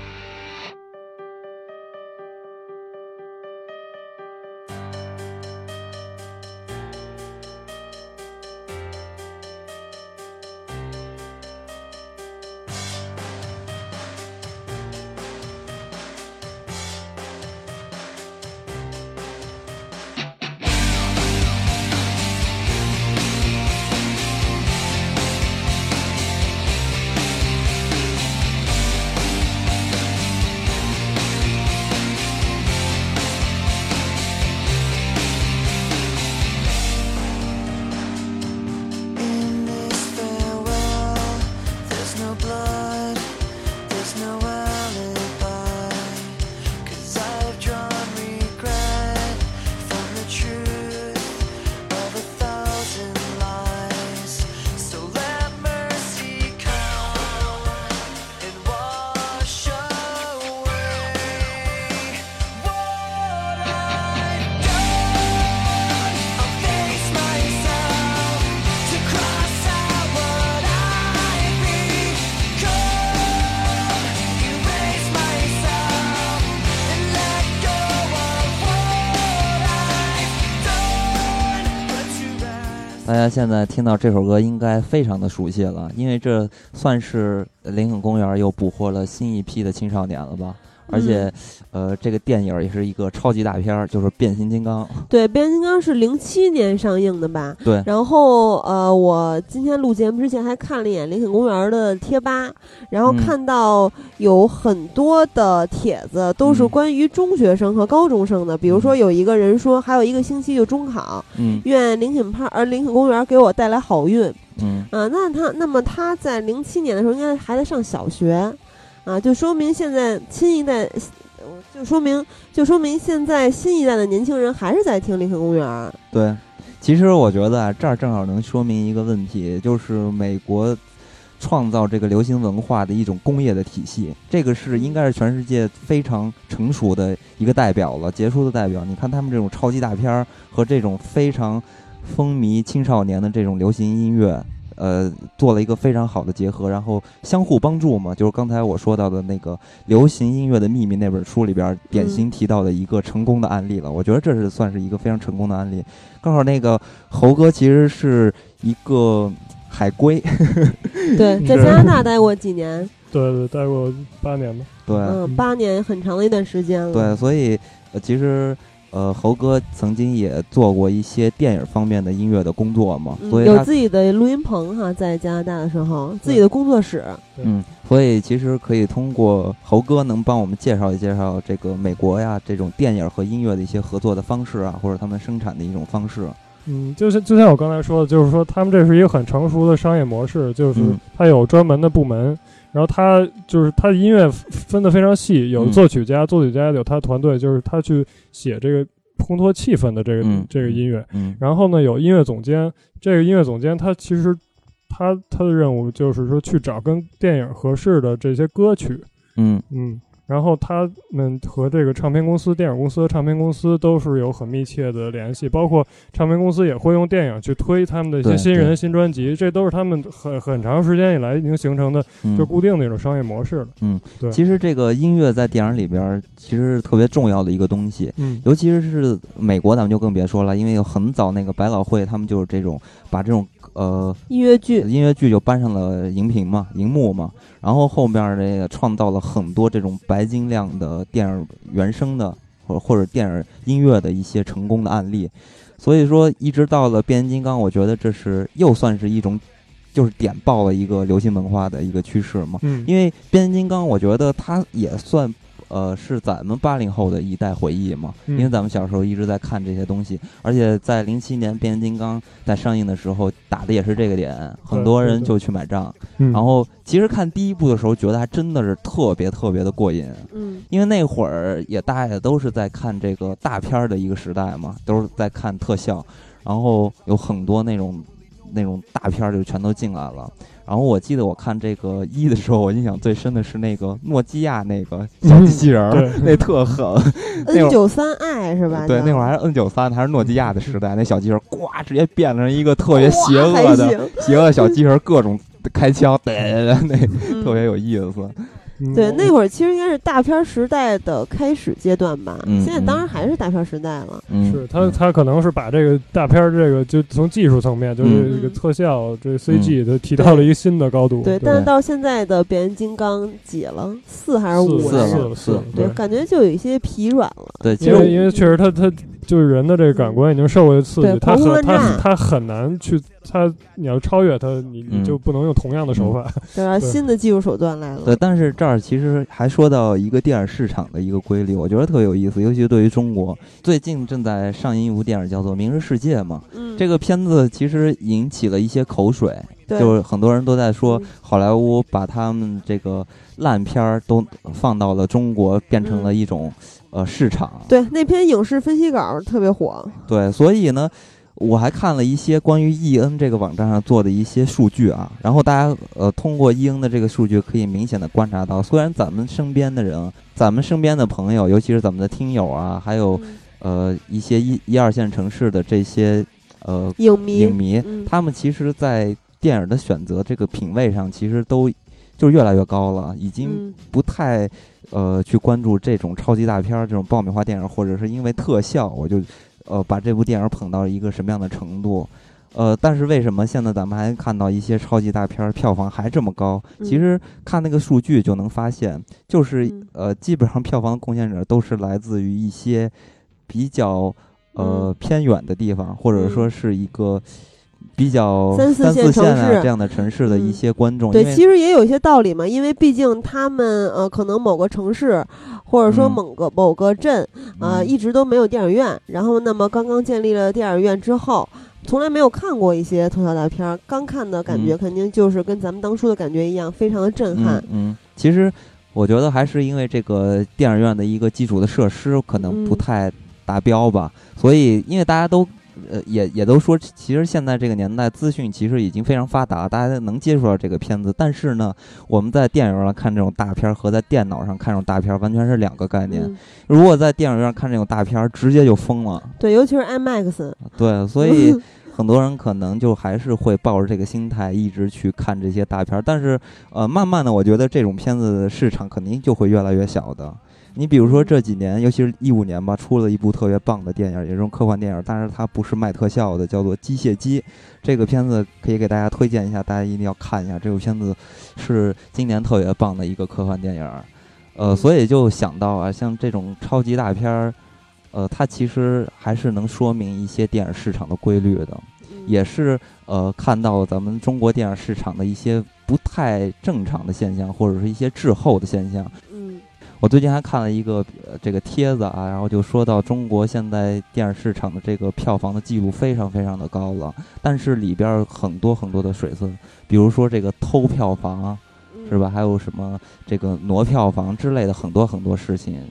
现在听到这首歌应该非常的熟悉了，因为这算是林肯公园又捕获了新一批的青少年了吧。而且，呃，这个电影也是一个超级大片儿，就是《变形金刚》。对，《变形金刚》是零七年上映的吧？对。然后，呃，我今天录节目之前还看了一眼林肯公园的贴吧，然后看到有很多的帖子都是关于中学生和高中生的。比如说，有一个人说，还有一个星期就中考，嗯，愿林肯派呃林肯公园给我带来好运，嗯啊，那他那么他在零七年的时候应该还在上小学。啊，就说明现在新一代，就说明就说明现在新一代的年轻人还是在听林肯公园。对，其实我觉得这儿正好能说明一个问题，就是美国创造这个流行文化的一种工业的体系，这个是应该是全世界非常成熟的一个代表了，杰出的代表。你看他们这种超级大片儿和这种非常风靡青少年的这种流行音乐。呃，做了一个非常好的结合，然后相互帮助嘛，就是刚才我说到的那个《流行音乐的秘密》那本书里边典型提到的一个成功的案例了。我觉得这是算是一个非常成功的案例。刚好那个猴哥其实是一个海归，对，在加拿大待过几年，对对，待过八年吧，对，嗯，八年很长的一段时间了。对，所以呃，其实。呃，猴哥曾经也做过一些电影方面的音乐的工作嘛，所以有自己的录音棚哈，在加拿大的时候，自己的工作室。嗯，所以其实可以通过猴哥能帮我们介绍一介绍这个美国呀这种电影和音乐的一些合作的方式啊，或者他们生产的一种方式。嗯，就是就像我刚才说的，就是说他们这是一个很成熟的商业模式，就是它有专门的部门。然后他就是他的音乐分得非常细，有作曲家，作曲家有他团队，就是他去写这个烘托气氛的这个这个音乐。然后呢，有音乐总监，这个音乐总监他其实他他的任务就是说去找跟电影合适的这些歌曲。嗯嗯。然后他们和这个唱片公司、电影公司、唱片公司都是有很密切的联系，包括唱片公司也会用电影去推他们的一些新人、新专辑，这都是他们很很长时间以来已经形成的就固定的一种商业模式了。嗯，对。其实这个音乐在电影里边其实是特别重要的一个东西，嗯，尤其是美国，咱们就更别说了，因为有很早那个百老汇，他们就是这种把这种。呃，音乐剧，音乐剧就搬上了荧屏嘛，荧幕嘛，然后后面这个创造了很多这种白金量的电影原声的，或者或者电影音乐的一些成功的案例，所以说一直到了变形金刚，我觉得这是又算是一种，就是点爆了一个流行文化的一个趋势嘛，嗯，因为变形金刚，我觉得它也算。呃，是咱们八零后的一代回忆嘛？因为咱们小时候一直在看这些东西，而且在零七年变形金刚在上映的时候打的也是这个点，很多人就去买账。然后其实看第一部的时候，觉得还真的是特别特别的过瘾。嗯，因为那会儿也大家也都是在看这个大片儿的一个时代嘛，都是在看特效，然后有很多那种那种大片儿就全都进来了。然后我记得我看这个一的时候，我印象最深的是那个诺基亚那个 小机器人儿，那特狠。N 九三 i 是吧？对，那会儿还是 N 九三，还是诺基亚的时代。那小机器人呱，直接变成一个特别邪恶的、邪恶小机器人，各种开枪，那特别有意思。对，那会儿其实应该是大片时代的开始阶段吧。现在当然还是大片时代了。是他，他可能是把这个大片这个就从技术层面，就是这个特效，这 CG 都提到了一个新的高度。对，但是到现在的变形金刚几了？四还是五？四了，四了。对，感觉就有一些疲软了。对，因为因为确实他他。就是人的这个感官已经受过刺激，他很他他很难去他你要超越他，你你就不能用同样的手法，对啊 新的技术手段来了。对，但是这儿其实还说到一个电影市场的一个规律，我觉得特别有意思，尤其对于中国，最近正在上映一部电影叫做《明日世界》嘛。嗯。这个片子其实引起了一些口水，就是很多人都在说好莱坞把他们这个烂片儿都放到了中国，变成了一种。呃，市场对那篇影视分析稿特别火。对，所以呢，我还看了一些关于 E N 这个网站上做的一些数据啊。然后大家呃，通过 E N 的这个数据，可以明显的观察到，虽然咱们身边的人，咱们身边的朋友，尤其是咱们的听友啊，还有呃一些一一二线城市的这些呃影迷，影迷，他们其实，在电影的选择这个品味上，其实都就越来越高了，已经不太。呃，去关注这种超级大片儿、这种爆米花电影，或者是因为特效，我就，呃，把这部电影捧到一个什么样的程度？呃，但是为什么现在咱们还看到一些超级大片儿票房还这么高？其实看那个数据就能发现，就是呃，基本上票房贡献者都是来自于一些比较呃偏远的地方，或者说是一个。比较三四线城市。这样的城市的一些观众，对，其实也有一些道理嘛，因为毕竟他们呃，可能某个城市或者说某个某个镇啊，一直都没有电影院，然后那么刚刚建立了电影院之后，从来没有看过一些特效大片儿，刚看的感觉肯定就是跟咱们当初的感觉一样，非常的震撼。嗯，其实我觉得还是因为这个电影院的一个基础的设施可能不太达标吧，所以因为大家都。呃，也也都说，其实现在这个年代，资讯其实已经非常发达，大家能接触到这个片子。但是呢，我们在电影院看这种大片和在电脑上看这种大片完全是两个概念。如果在电影院看这种大片直接就疯了。对，尤其是 IMAX。对，所以 很多人可能就还是会抱着这个心态一直去看这些大片但是，呃，慢慢的，我觉得这种片子的市场肯定就会越来越小的。你比如说这几年，尤其是一五年吧，出了一部特别棒的电影，也是种科幻电影，但是它不是卖特效的，叫做《机械姬》。这个片子可以给大家推荐一下，大家一定要看一下。这部片子是今年特别棒的一个科幻电影，呃，所以就想到啊，像这种超级大片儿，呃，它其实还是能说明一些电影市场的规律的，也是呃，看到咱们中国电影市场的一些不太正常的现象，或者是一些滞后的现象。我最近还看了一个这个帖子啊，然后就说到中国现在电影市场的这个票房的记录非常非常的高了，但是里边很多很多的水分，比如说这个偷票房，是吧？还有什么这个挪票房之类的很多很多事情，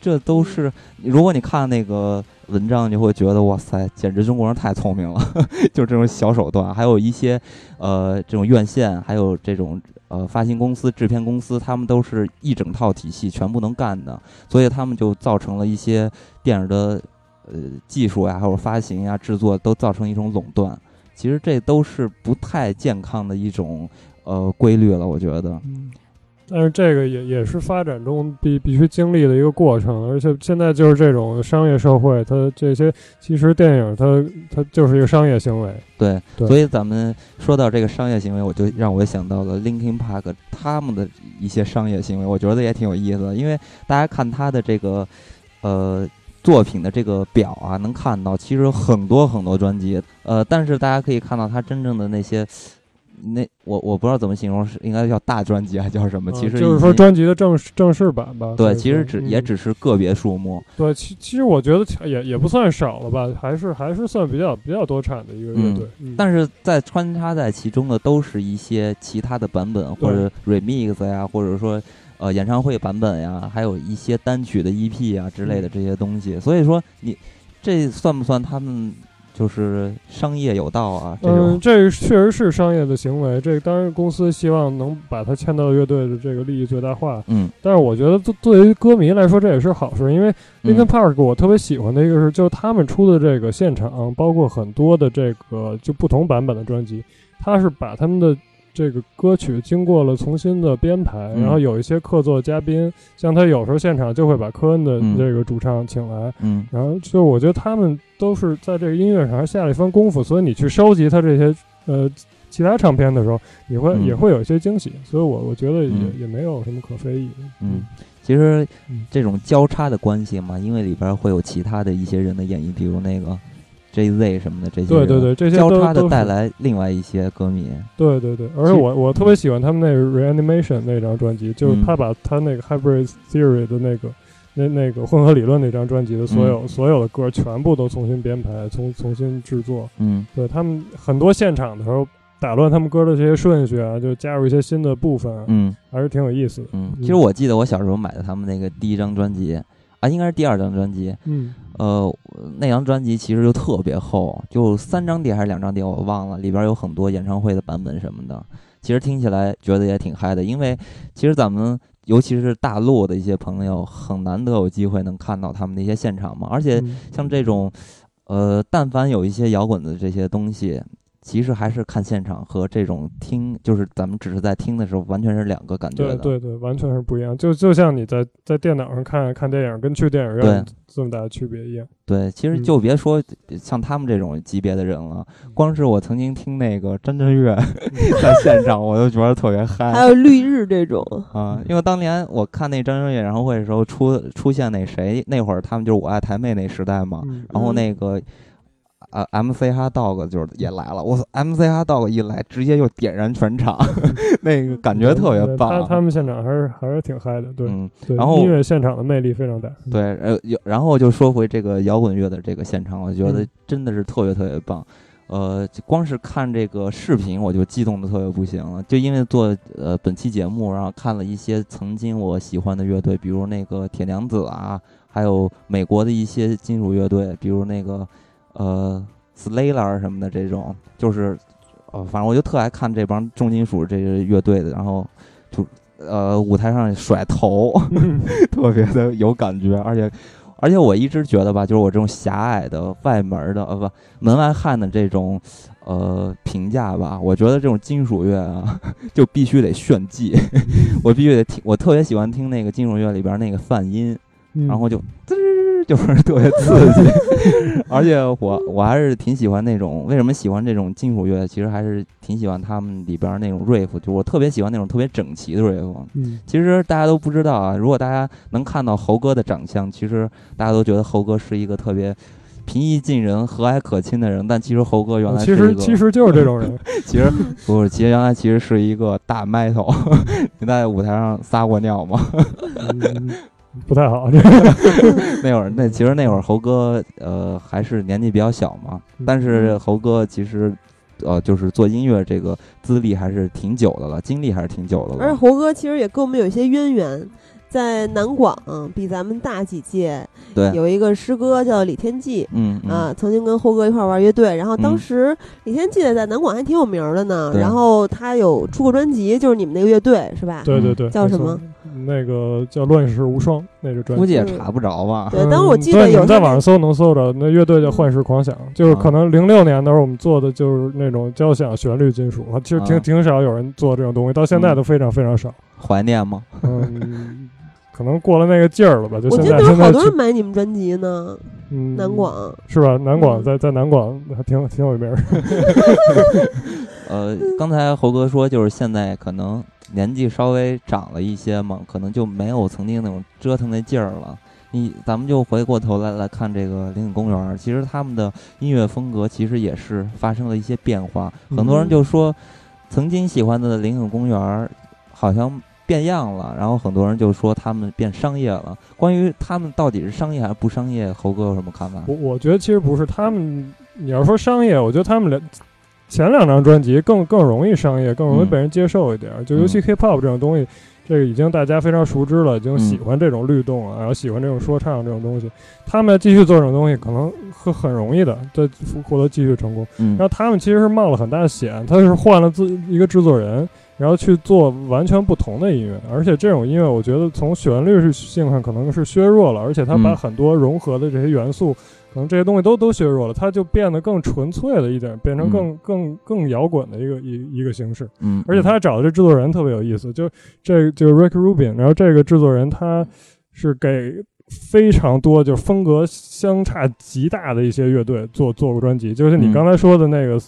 这都是如果你看那个文章，你会觉得哇塞，简直中国人太聪明了，就这种小手段，还有一些呃这种院线，还有这种。呃，发行公司、制片公司，他们都是一整套体系，全部能干的，所以他们就造成了一些电影的呃技术呀，还有发行呀、制作都造成一种垄断。其实这都是不太健康的一种呃规律了，我觉得。但是这个也也是发展中必必须经历的一个过程，而且现在就是这种商业社会，它这些其实电影它它就是一个商业行为。对，所以咱们说到这个商业行为，我就让我想到了 Linkin Park 他们的一些商业行为，我觉得也挺有意思的。因为大家看他的这个呃作品的这个表啊，能看到其实很多很多专辑，呃，但是大家可以看到他真正的那些。那我我不知道怎么形容，是应该叫大专辑还叫什么？其实就是说专辑的正正式版吧。对，其实只也只是个别数目。对，其其实我觉得也也不算少了吧，还是还是算比较比较多产的一个乐队。但是在穿插在其中的都是一些其他的版本或者 remix 呀，或者说呃演唱会版本呀，还有一些单曲的 EP 啊之类的这些东西。所以说你这算不算他们？就是商业有道啊，嗯，这确实是商业的行为。这当然公司希望能把它签到乐队的这个利益最大化。嗯，但是我觉得作作为歌迷来说，这也是好事，因为 Linkin Park 我特别喜欢的一个是，就是他们出的这个现场，包括很多的这个就不同版本的专辑，他是把他们的。这个歌曲经过了重新的编排，然后有一些客座嘉宾，像他有时候现场就会把科恩的这个主唱请来，嗯，然后就我觉得他们都是在这个音乐上下了一番功夫，所以你去收集他这些呃其他唱片的时候，你会也会有一些惊喜，所以我我觉得也也没有什么可非议。的。嗯，其实这种交叉的关系嘛，因为里边会有其他的一些人的演绎，比如那个。JZ 什么的这些，对对对，这些交叉的带来另外一些歌迷。对对对，而且我我特别喜欢他们那个 Reanimation 那张专辑，就是他把他那个 Hybrid Theory 的那个那那个混合理论那张专辑的所有所有的歌全部都重新编排，重重新制作。嗯，对他们很多现场的时候打乱他们歌的这些顺序啊，就加入一些新的部分。嗯，还是挺有意思的。嗯，其实我记得我小时候买的他们那个第一张专辑。啊，应该是第二张专辑。嗯，呃，那张专辑其实就特别厚，就三张碟还是两张碟，我忘了。里边有很多演唱会的版本什么的，其实听起来觉得也挺嗨的。因为其实咱们尤其是大陆的一些朋友，很难得有机会能看到他们那些现场嘛。而且像这种，呃，但凡有一些摇滚的这些东西，其实还是看现场和这种听，就是咱们只是在听的时候，完全是两个感觉的。对对对，完全是不一样。就就像你在在电脑上看看电影，跟去电影院这么大的区别一样。对，其实就别说像他们这种级别的人了，光是我曾经听那个张震岳 在现场，我就觉得特别嗨。还有绿日这种啊，因为当年我看那张震岳演唱会的时候，出出现那谁，那会儿他们就是我爱台妹那时代嘛，然后那个。啊，M C 哈 Dog 就是也来了，我操，M C 哈 Dog 一来，直接就点燃全场，那个感觉特别棒。他他们现场还是还是挺嗨的，对。嗯，然后音乐现场的魅力非常大。对，呃，然后就说回这个摇滚乐的这个现场，我觉得真的是特别特别棒。呃，光是看这个视频，我就激动的特别不行了。就因为做呃本期节目，然后看了一些曾经我喜欢的乐队，比如那个铁娘子啊，还有美国的一些金属乐队，比如那个。呃，Slayer 什么的这种，就是，呃，反正我就特爱看这帮重金属这个乐队的，然后就呃舞台上甩头，特别的有感觉，而且而且我一直觉得吧，就是我这种狭隘的外门的呃不门外汉的这种呃评价吧，我觉得这种金属乐啊，就必须得炫技，我必须得听，我特别喜欢听那个金属乐里边那个泛音，然后就滋。就是特别刺激，而且我我还是挺喜欢那种。为什么喜欢这种金属乐？其实还是挺喜欢他们里边那种 riff，就我特别喜欢那种特别整齐的 riff。嗯，其实大家都不知道啊。如果大家能看到猴哥的长相，其实大家都觉得猴哥是一个特别平易近人、和蔼可亲的人。但其实猴哥原来其实其实就是这种人。其实不是，其实原来其实是一个大麦头。你在舞台上撒过尿吗？不太好，那会儿那其实那会儿猴哥呃还是年纪比较小嘛，但是猴哥其实呃就是做音乐这个资历还是挺久的了，经历还是挺久的了。而且猴哥其实也跟我们有一些渊源。在南广比咱们大几届，对，有一个师哥叫李天骥，嗯啊，曾经跟猴哥一块玩乐队，然后当时李天骥在南广还挺有名的呢，然后他有出过专辑，就是你们那个乐队是吧？对对对，叫什么？那个叫《乱世无双》那个专辑，估计也查不着吧？对，当时我记得有在网上搜能搜着，那乐队叫幻世狂想，就是可能零六年的时候我们做的就是那种交响旋律金属，其实挺挺少有人做这种东西，到现在都非常非常少。怀念吗？嗯。可能过了那个劲儿了吧？就我记得有好多人买你们专辑呢。嗯，南广是吧？南广在在南广还挺挺有名。呃，刚才猴哥说，就是现在可能年纪稍微长了一些嘛，可能就没有曾经那种折腾那劲儿了。你咱们就回过头来来看这个林肯公园，其实他们的音乐风格其实也是发生了一些变化。很多人就说，曾经喜欢的林肯公园好像。变样了，然后很多人就说他们变商业了。关于他们到底是商业还是不商业，猴哥有什么看法？我我觉得其实不是他们。你要说商业，我觉得他们两前两张专辑更更容易商业，更容易被人接受一点。就尤其 hip hop 这种东西，这个已经大家非常熟知了，已经喜欢这种律动啊，然后喜欢这种说唱这种东西。他们继续做这种东西，可能会很容易的，在获得继续成功。然后他们其实是冒了很大的险，他是换了自一个制作人。然后去做完全不同的音乐，而且这种音乐我觉得从旋律性上可能是削弱了，而且它把很多融合的这些元素，可能这些东西都都削弱了，它就变得更纯粹了一点，变成更更更摇滚的一个一一个形式。嗯，而且他找的这制作人特别有意思，就这就 Rick Rubin，然后这个制作人他是给非常多就风格相差极大的一些乐队做做过专辑，就是你刚才说的那个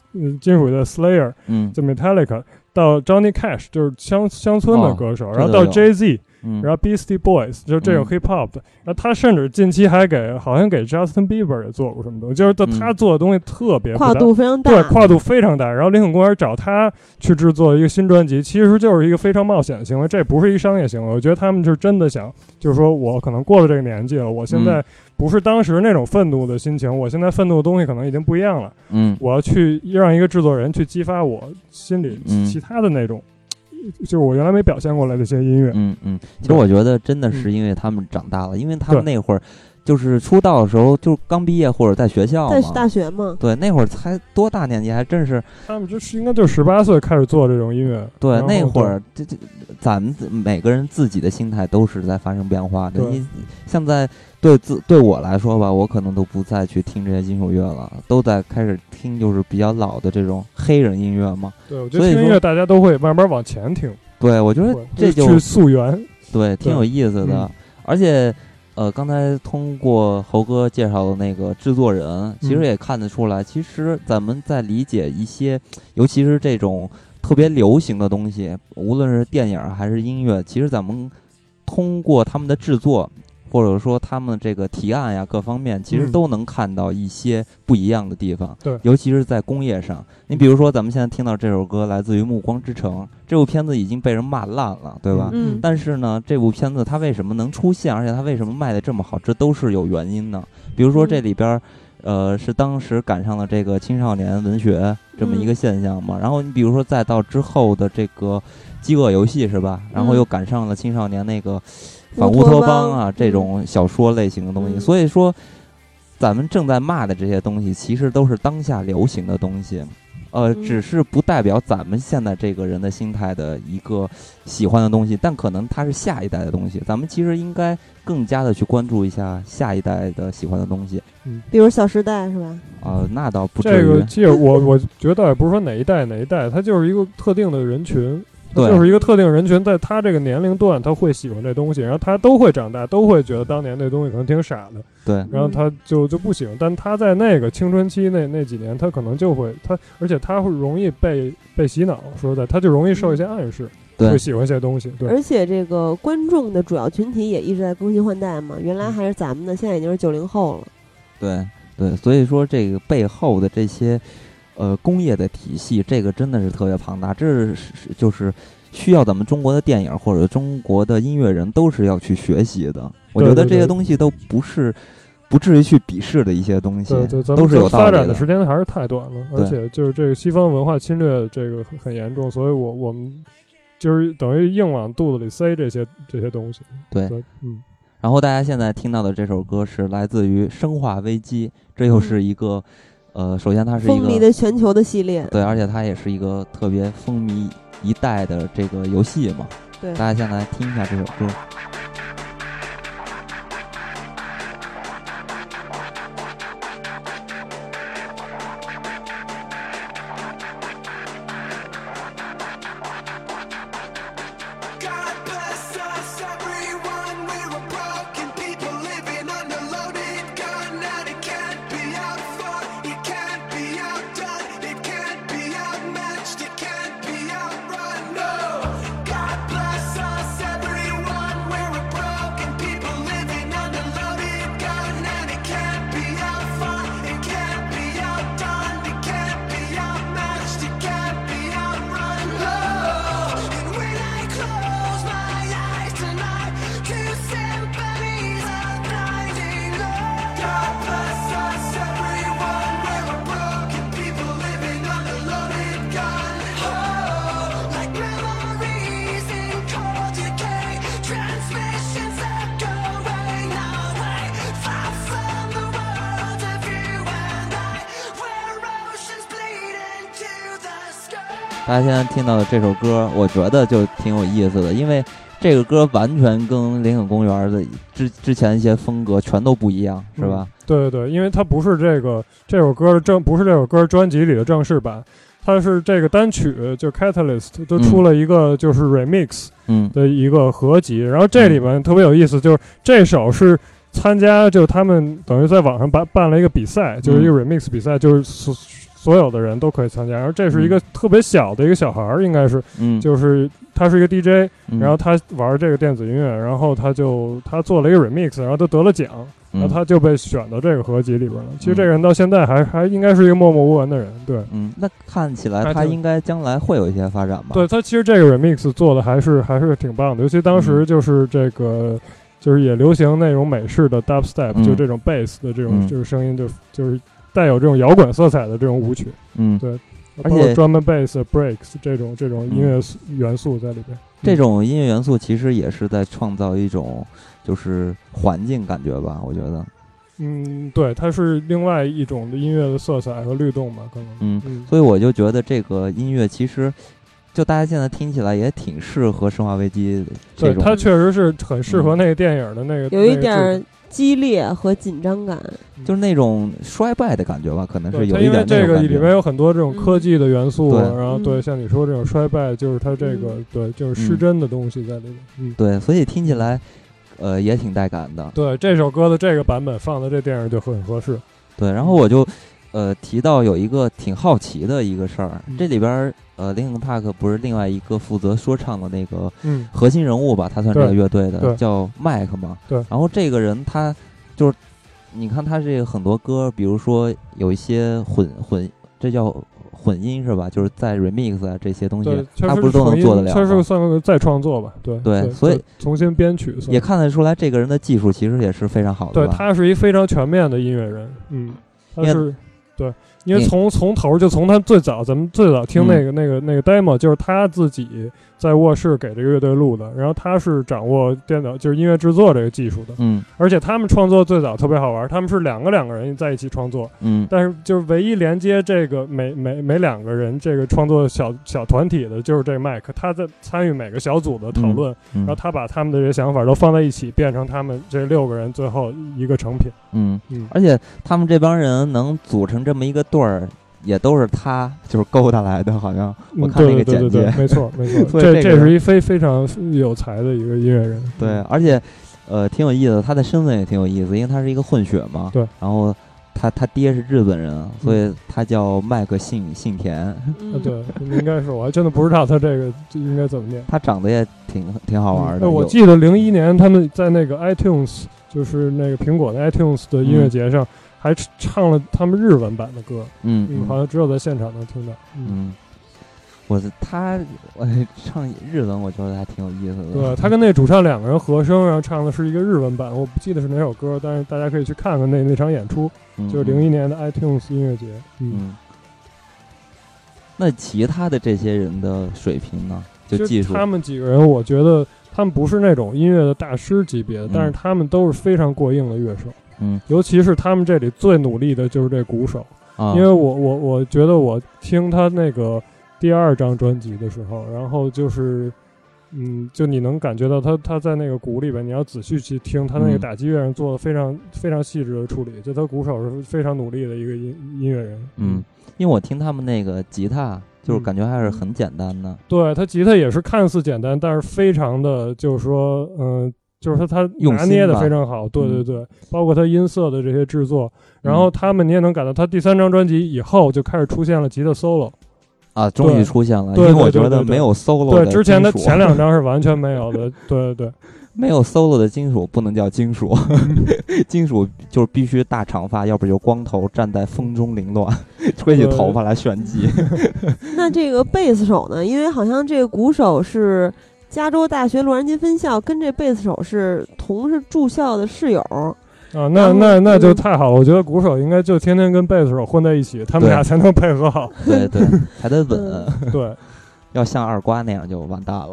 金属的 Slayer，嗯，就 Metallica。到 Johnny Cash 就是乡乡村的歌手，然后到 Jay Z，然后 Beastie Boys 就这种 Hip Hop 的，然后他甚至近期还给好像给 Justin Bieber 也做过什么东西，就是他做的东西特别跨度非常大，对跨度非常大。然后林肯公园找他去制作一个新专辑，其实就是一个非常冒险的行为，这不是一个商业行为。我觉得他们是真的想，就是说我可能过了这个年纪了，我现在。不是当时那种愤怒的心情，我现在愤怒的东西可能已经不一样了。嗯，我要去让一个制作人去激发我心里其他的那种，就是我原来没表现过来的一些音乐。嗯嗯，其实我觉得真的是因为他们长大了，因为他们那会儿。就是出道的时候，就刚毕业或者在学校在大学嘛。对，那会儿才多大年纪，还真是。他们就是应该就十八岁开始做这种音乐。对，那会儿这这，咱们每个人自己的心态都是在发生变化的。你像在对自对我来说吧，我可能都不再去听这些金属乐了，都在开始听就是比较老的这种黑人音乐嘛。对，我觉得听音乐大家都会慢慢往前听。对，我觉得这就去溯源，对，挺有意思的。而且，呃，刚才通过猴哥介绍的那个制作人，其实也看得出来，其实咱们在理解一些，尤其是这种特别流行的东西，无论是电影还是音乐，其实咱们通过他们的制作。或者说他们这个提案呀，各方面其实都能看到一些不一样的地方。对，尤其是在工业上。你比如说，咱们现在听到这首歌来自于《暮光之城》，这部片子已经被人骂烂了，对吧？嗯。但是呢，这部片子它为什么能出现，而且它为什么卖的这么好，这都是有原因的。比如说这里边，呃，是当时赶上了这个青少年文学这么一个现象嘛。然后你比如说再到之后的这个《饥饿游戏》是吧？然后又赶上了青少年那个。反乌托邦啊，这种小说类型的东西，所以说，咱们正在骂的这些东西，其实都是当下流行的东西，呃，只是不代表咱们现在这个人的心态的一个喜欢的东西，但可能它是下一代的东西，咱们其实应该更加的去关注一下下一代的喜欢的东西，嗯，比如《小时代》是吧？啊，那倒不至于。这个其实我我觉得也不是说哪一代哪一代，它就是一个特定的人群。就是一个特定人群，在他这个年龄段，他会喜欢这东西，然后他都会长大，都会觉得当年那东西可能挺傻的，对，然后他就就不喜欢。但他在那个青春期那那几年，他可能就会他，而且他会容易被被洗脑，说的他就容易受一些暗示，会喜欢一些东西。对，而且这个观众的主要群体也一直在更新换代嘛，原来还是咱们的，现在已经是九零后了。对对，所以说这个背后的这些。呃，工业的体系，这个真的是特别庞大，这是就是需要咱们中国的电影或者中国的音乐人都是要去学习的。我觉得这些东西都不是不至于去鄙视的一些东西，都是有发展的时间还是太短了，而且就是这个西方文化侵略这个很严重，所以我我们就是等于硬往肚子里塞这些这些东西。对，嗯。然后大家现在听到的这首歌是来自于《生化危机》，这又是一个。呃，首先它是一个风靡的全球的系列，对，而且它也是一个特别风靡一代的这个游戏嘛。对，大家先来听一下这首歌。大家现在听到的这首歌，我觉得就挺有意思的，因为这个歌完全跟林肯公园的之之前一些风格全都不一样，是吧？对对对，因为它不是这个这首歌的正，不是这首歌专辑里的正式版，它是这个单曲就 Catalyst 都出了一个就是 Remix 的一个合集，然后这里面特别有意思，就是这首是参加就他们等于在网上办办了一个比赛，就是一个 Remix 比赛，就是。所有的人都可以参加，然后这是一个特别小的一个小孩儿，应该是，嗯，就是他是一个 DJ，然后他玩这个电子音乐，然后他就他做了一个 remix，然后他得了奖，然后他就被选到这个合集里边了。其实这个人到现在还还应该是一个默默无闻的人，对，嗯，那看起来他应该将来会有一些发展吧？对他其实这个 remix 做的还是还是挺棒的，尤其当时就是这个就是也流行那种美式的 dubstep，就这种 bass 的这种就是声音，就就是。带有这种摇滚色彩的这种舞曲，嗯，对，而且专门 bass breaks 这种这种音乐元素在里边。这种音乐元素其实也是在创造一种就是环境感觉吧，我觉得。嗯，对，它是另外一种的音乐的色彩和律动吧，可能。嗯，所以我就觉得这个音乐其实就大家现在听起来也挺适合《生化危机》这种。对，它确实是很适合那个电影的那个。有一点激烈和紧张感，就是那种衰败的感觉吧，可能是有一点。因为这个里面有很多这种科技的元素，然后对，像你说这种衰败，就是它这个对，就是失真的东西在里面。嗯，对，所以听起来，呃，也挺带感的。对，这首歌的这个版本放在这电影就很合适。对，然后我就。呃，提到有一个挺好奇的一个事儿，这里边呃，Linkin Park 不是另外一个负责说唱的那个核心人物吧？他算这个乐队的，叫麦克嘛。对。然后这个人他就是，你看他这个很多歌，比如说有一些混混，这叫混音是吧？就是在 remix 啊这些东西，他不是都能做得了？他是算个再创作吧？对对，所以重新编曲也看得出来，这个人的技术其实也是非常好的。对他是一非常全面的音乐人，嗯，他是。对，因为从从头就从他最早，咱们最早听那个那个那个 demo，就是他自己。在卧室给这个乐队录的，然后他是掌握电脑就是音乐制作这个技术的，嗯，而且他们创作最早特别好玩，他们是两个两个人在一起创作，嗯，但是就是唯一连接这个每每每两个人这个创作小小团体的就是这个麦克，他在参与每个小组的讨论，然后他把他们的这些想法都放在一起，变成他们这六个人最后一个成品，嗯。嗯，而且他们这帮人能组成这么一个队儿。也都是他就是勾搭来的，好像。我看那个简介，没错没错，这这是一非非常有才的一个音乐人，对，而且呃挺有意思，他的身份也挺有意思，因为他是一个混血嘛，对，然后他他爹是日本人，所以他叫麦克信信田，啊对，应该是我还真的不知道他这个应该怎么念，他长得也挺挺好玩的，我记得零一年他们在那个 iTunes 就是那个苹果的 iTunes 的音乐节上。还唱了他们日文版的歌，嗯，好像只有在现场能听到。嗯，我他我唱日文，我觉得还挺有意思的。对他跟那主唱两个人和声，然后唱的是一个日文版，我不记得是哪首歌，但是大家可以去看看那那场演出，就是零一年的 iTunes 音乐节。嗯，那其他的这些人的水平呢？就技术，他们几个人，我觉得他们不是那种音乐的大师级别的，但是他们都是非常过硬的乐手。嗯，尤其是他们这里最努力的就是这鼓手，啊，因为我我我觉得我听他那个第二张专辑的时候，然后就是，嗯，就你能感觉到他他在那个鼓里边，你要仔细去听他那个打击乐上做的非常非常细致的处理，就他鼓手是非常努力的一个音音乐人。嗯，因为我听他们那个吉他，就是感觉还是很简单的。对他吉他也是看似简单，但是非常的，就是说，嗯。就是说他拿捏的非常好，对对对，包括他音色的这些制作，然后他们你也能感到他第三张专辑以后就开始出现了吉他 solo，啊，终于出现了，因为我觉得没有 solo，对之前的前两张是完全没有的，对对对，没有 solo 的金属不能叫金属，金属就是必须大长发，要不就光头站在风中凌乱，吹起头发来炫技。那这个贝斯手呢？因为好像这个鼓手是。加州大学洛杉矶分校跟这贝斯手是同是住校的室友啊，那那那就太好了。我觉得鼓手应该就天天跟贝斯手混在一起，他们俩才能配合好。对对，还得稳。对，要像二瓜那样就完蛋了。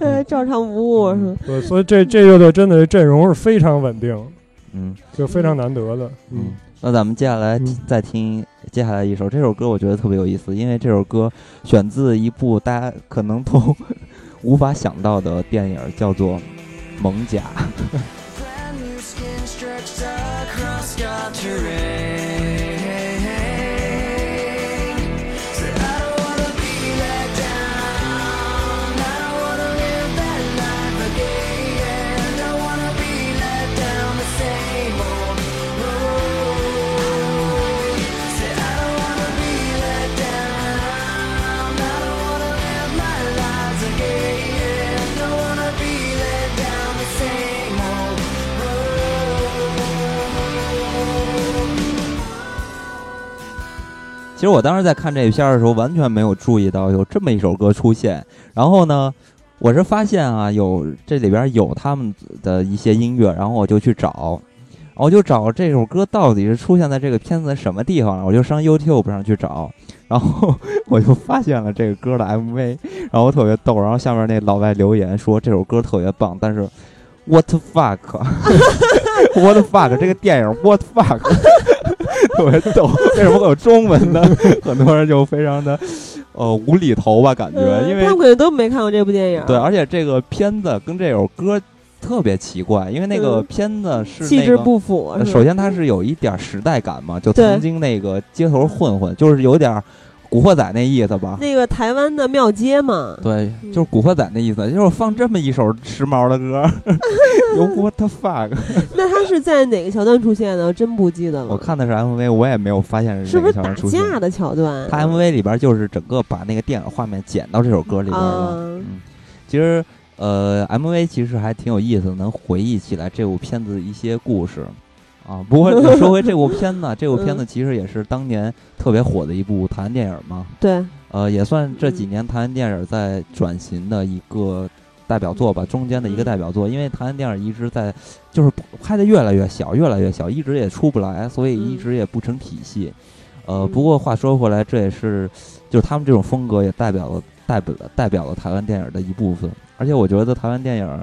呃，照常不误是吧？对，所以这这乐队真的阵容是非常稳定，嗯，就非常难得的，嗯。那咱们接下来再听接下来一首，这首歌我觉得特别有意思，因为这首歌选自一部大家可能都无法想到的电影，叫做《猛甲》。其实我当时在看这片的时候，完全没有注意到有这么一首歌出现。然后呢，我是发现啊，有这里边有他们的一些音乐，然后我就去找，我就找这首歌到底是出现在这个片子的什么地方了。我就上 YouTube 上去找，然后我就发现了这个歌的 MV，然后特别逗。然后下面那老外留言说这首歌特别棒，但是 What fuck？What fuck？这个电影 What fuck？特别逗，为什么会有中文呢？很多人就非常的，呃，无厘头吧，感觉，因为他们可能都没看过这部电影。对，而且这个片子跟这首歌特别奇怪，因为那个片子是气质不符。首先，它是有一点时代感嘛，就曾经那个街头混混，就是有点。古惑仔那意思吧，那个台湾的庙街嘛，对，就是古惑仔那意思，就是放这么一首时髦的歌，有 what the fuck？那他是在哪个桥段出现的？真不记得了。我看的是 MV，我也没有发现是不是打架的桥段。他 MV 里边就是整个把那个电影画面剪到这首歌里边了。嗯，其实呃，MV 其实还挺有意思，能回忆起来这部片子一些故事。啊，不过 说回这部片子，这部片子其实也是当年特别火的一部台湾电影嘛。对，呃，也算这几年台湾电影在转型的一个代表作吧，中间的一个代表作。因为台湾电影一直在就是拍的越来越小，越来越小，一直也出不来，所以一直也不成体系。呃，不过话说回来，这也是就是他们这种风格也代表了代表了代表了台湾电影的一部分。而且我觉得台湾电影，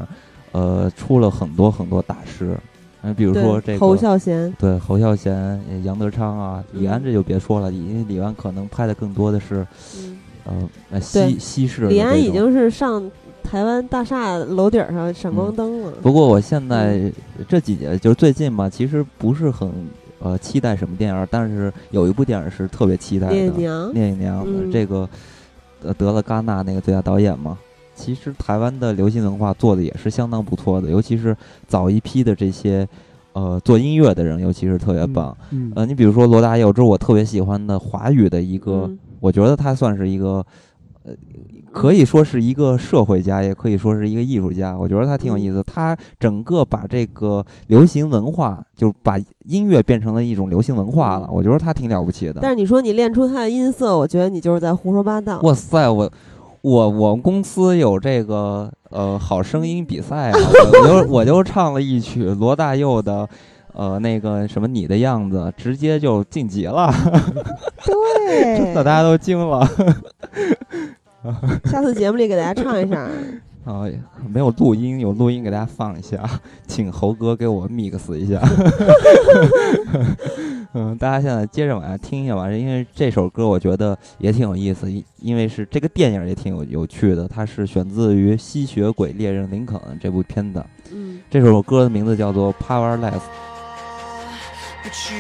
呃，出了很多很多大师。嗯，比如说这个侯孝贤，对侯孝贤、杨德昌啊，李安这就别说了，因为李安可能拍的更多的是，呃，西西式。李安已经是上台湾大厦楼顶上闪光灯了。不过我现在这几年就是最近嘛，其实不是很呃期待什么电影，但是有一部电影是特别期待的，《聂隐娘》。聂隐娘这个呃得了戛纳那个最佳导演嘛。其实台湾的流行文化做的也是相当不错的，尤其是早一批的这些，呃，做音乐的人，尤其是特别棒。呃，你比如说罗大佑，这是我特别喜欢的华语的一个，我觉得他算是一个，呃，可以说是一个社会家，也可以说是一个艺术家。我觉得他挺有意思，他整个把这个流行文化，就把音乐变成了一种流行文化了。我觉得他挺了不起的。但是你说你练出他的音色，我觉得你就是在胡说八道。哇塞，我。我我们公司有这个呃好声音比赛啊，我就我就唱了一曲罗大佑的，呃那个什么你的样子，直接就晋级了。对，真的大家都惊了。下次节目里给大家唱一下。啊，没有录音，有录音给大家放一下，请猴哥给我 mix 一下。嗯，大家现在接着往下听一下吧，因为这首歌我觉得也挺有意思，因为是这个电影也挺有有趣的，它是选自于《吸血鬼猎人林肯》这部片子。嗯，这首歌的名字叫做《Powerless》。其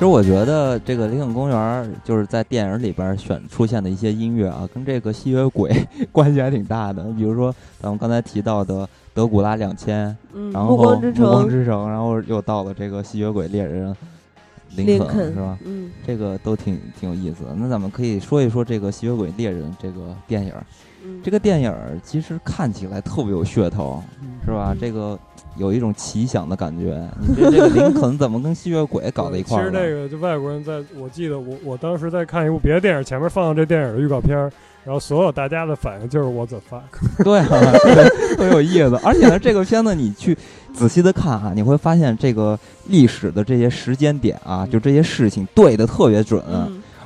实我觉得这个林肯公园就是在电影里边选出现的一些音乐啊，跟这个吸血鬼 关系还挺大的。比如说咱们刚才提到的德古拉两千，然后暮光之城，然后又到了这个吸血鬼猎人林肯，是吧？嗯，这个都挺挺有意思的。那咱们可以说一说这个吸血鬼猎人这个电影。这个电影其实看起来特别有噱头，是吧？这个。有一种奇想的感觉，你这 这个林肯怎么跟吸血鬼搞在一块儿？其实那个就外国人在，我记得我我当时在看一部别的电影，前面放的这电影的预告片，然后所有大家的反应就是我 the fuck，对，特有意思。而且呢，这个片子你去仔细的看啊，你会发现这个历史的这些时间点啊，就这些事情对的特别准。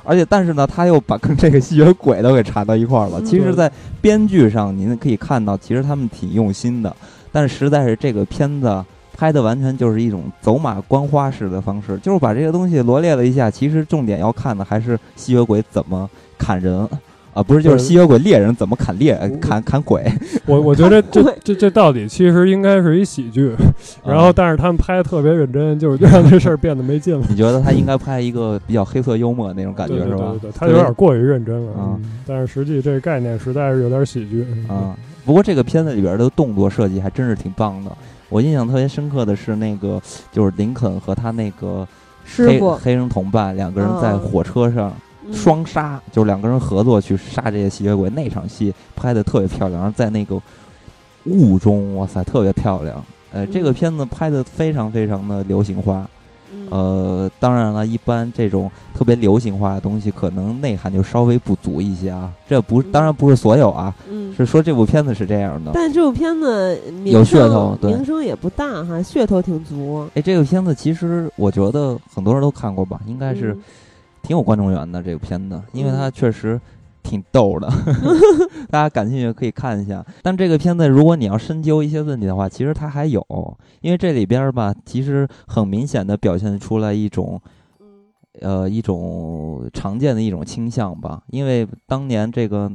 而且但是呢，他又把跟这个吸血鬼都给缠到一块儿了。其实，在编剧上您可以看到，其实他们挺用心的。但是实在是这个片子拍的完全就是一种走马观花式的方式，就是把这个东西罗列了一下，其实重点要看的还是吸血鬼怎么砍人，啊，不是就是吸血鬼猎人怎么砍猎砍砍鬼。我我觉得这 这这到底其实应该是一喜剧，然后但是他们拍的特别认真，就是让这事儿变得没劲了。你觉得他应该拍一个比较黑色幽默那种感觉是吧？对对，他有点过于认真了啊。但是实际这个概念实在是有点喜剧啊。不过这个片子里边的动作设计还真是挺棒的。我印象特别深刻的是那个，就是林肯和他那个黑黑人同伴两个人在火车上双杀，就是两个人合作去杀这些吸血鬼。那场戏拍的特别漂亮，然后在那个雾中，哇塞，特别漂亮。呃，这个片子拍的非常非常的流行化。呃，当然了，一般这种特别流行化的东西，可能内涵就稍微不足一些啊。这不，当然不是所有啊，是说这部片子是这样的。但这部片子有噱头，名声也不大哈，噱头挺足。哎，这个片子其实我觉得很多人都看过吧，应该是挺有观众缘的这个片子，因为它确实。挺逗的，大家感兴趣可以看一下。但这个片子，如果你要深究一些问题的话，其实它还有，因为这里边吧，其实很明显的表现出来一种，呃，一种常见的一种倾向吧。因为当年这个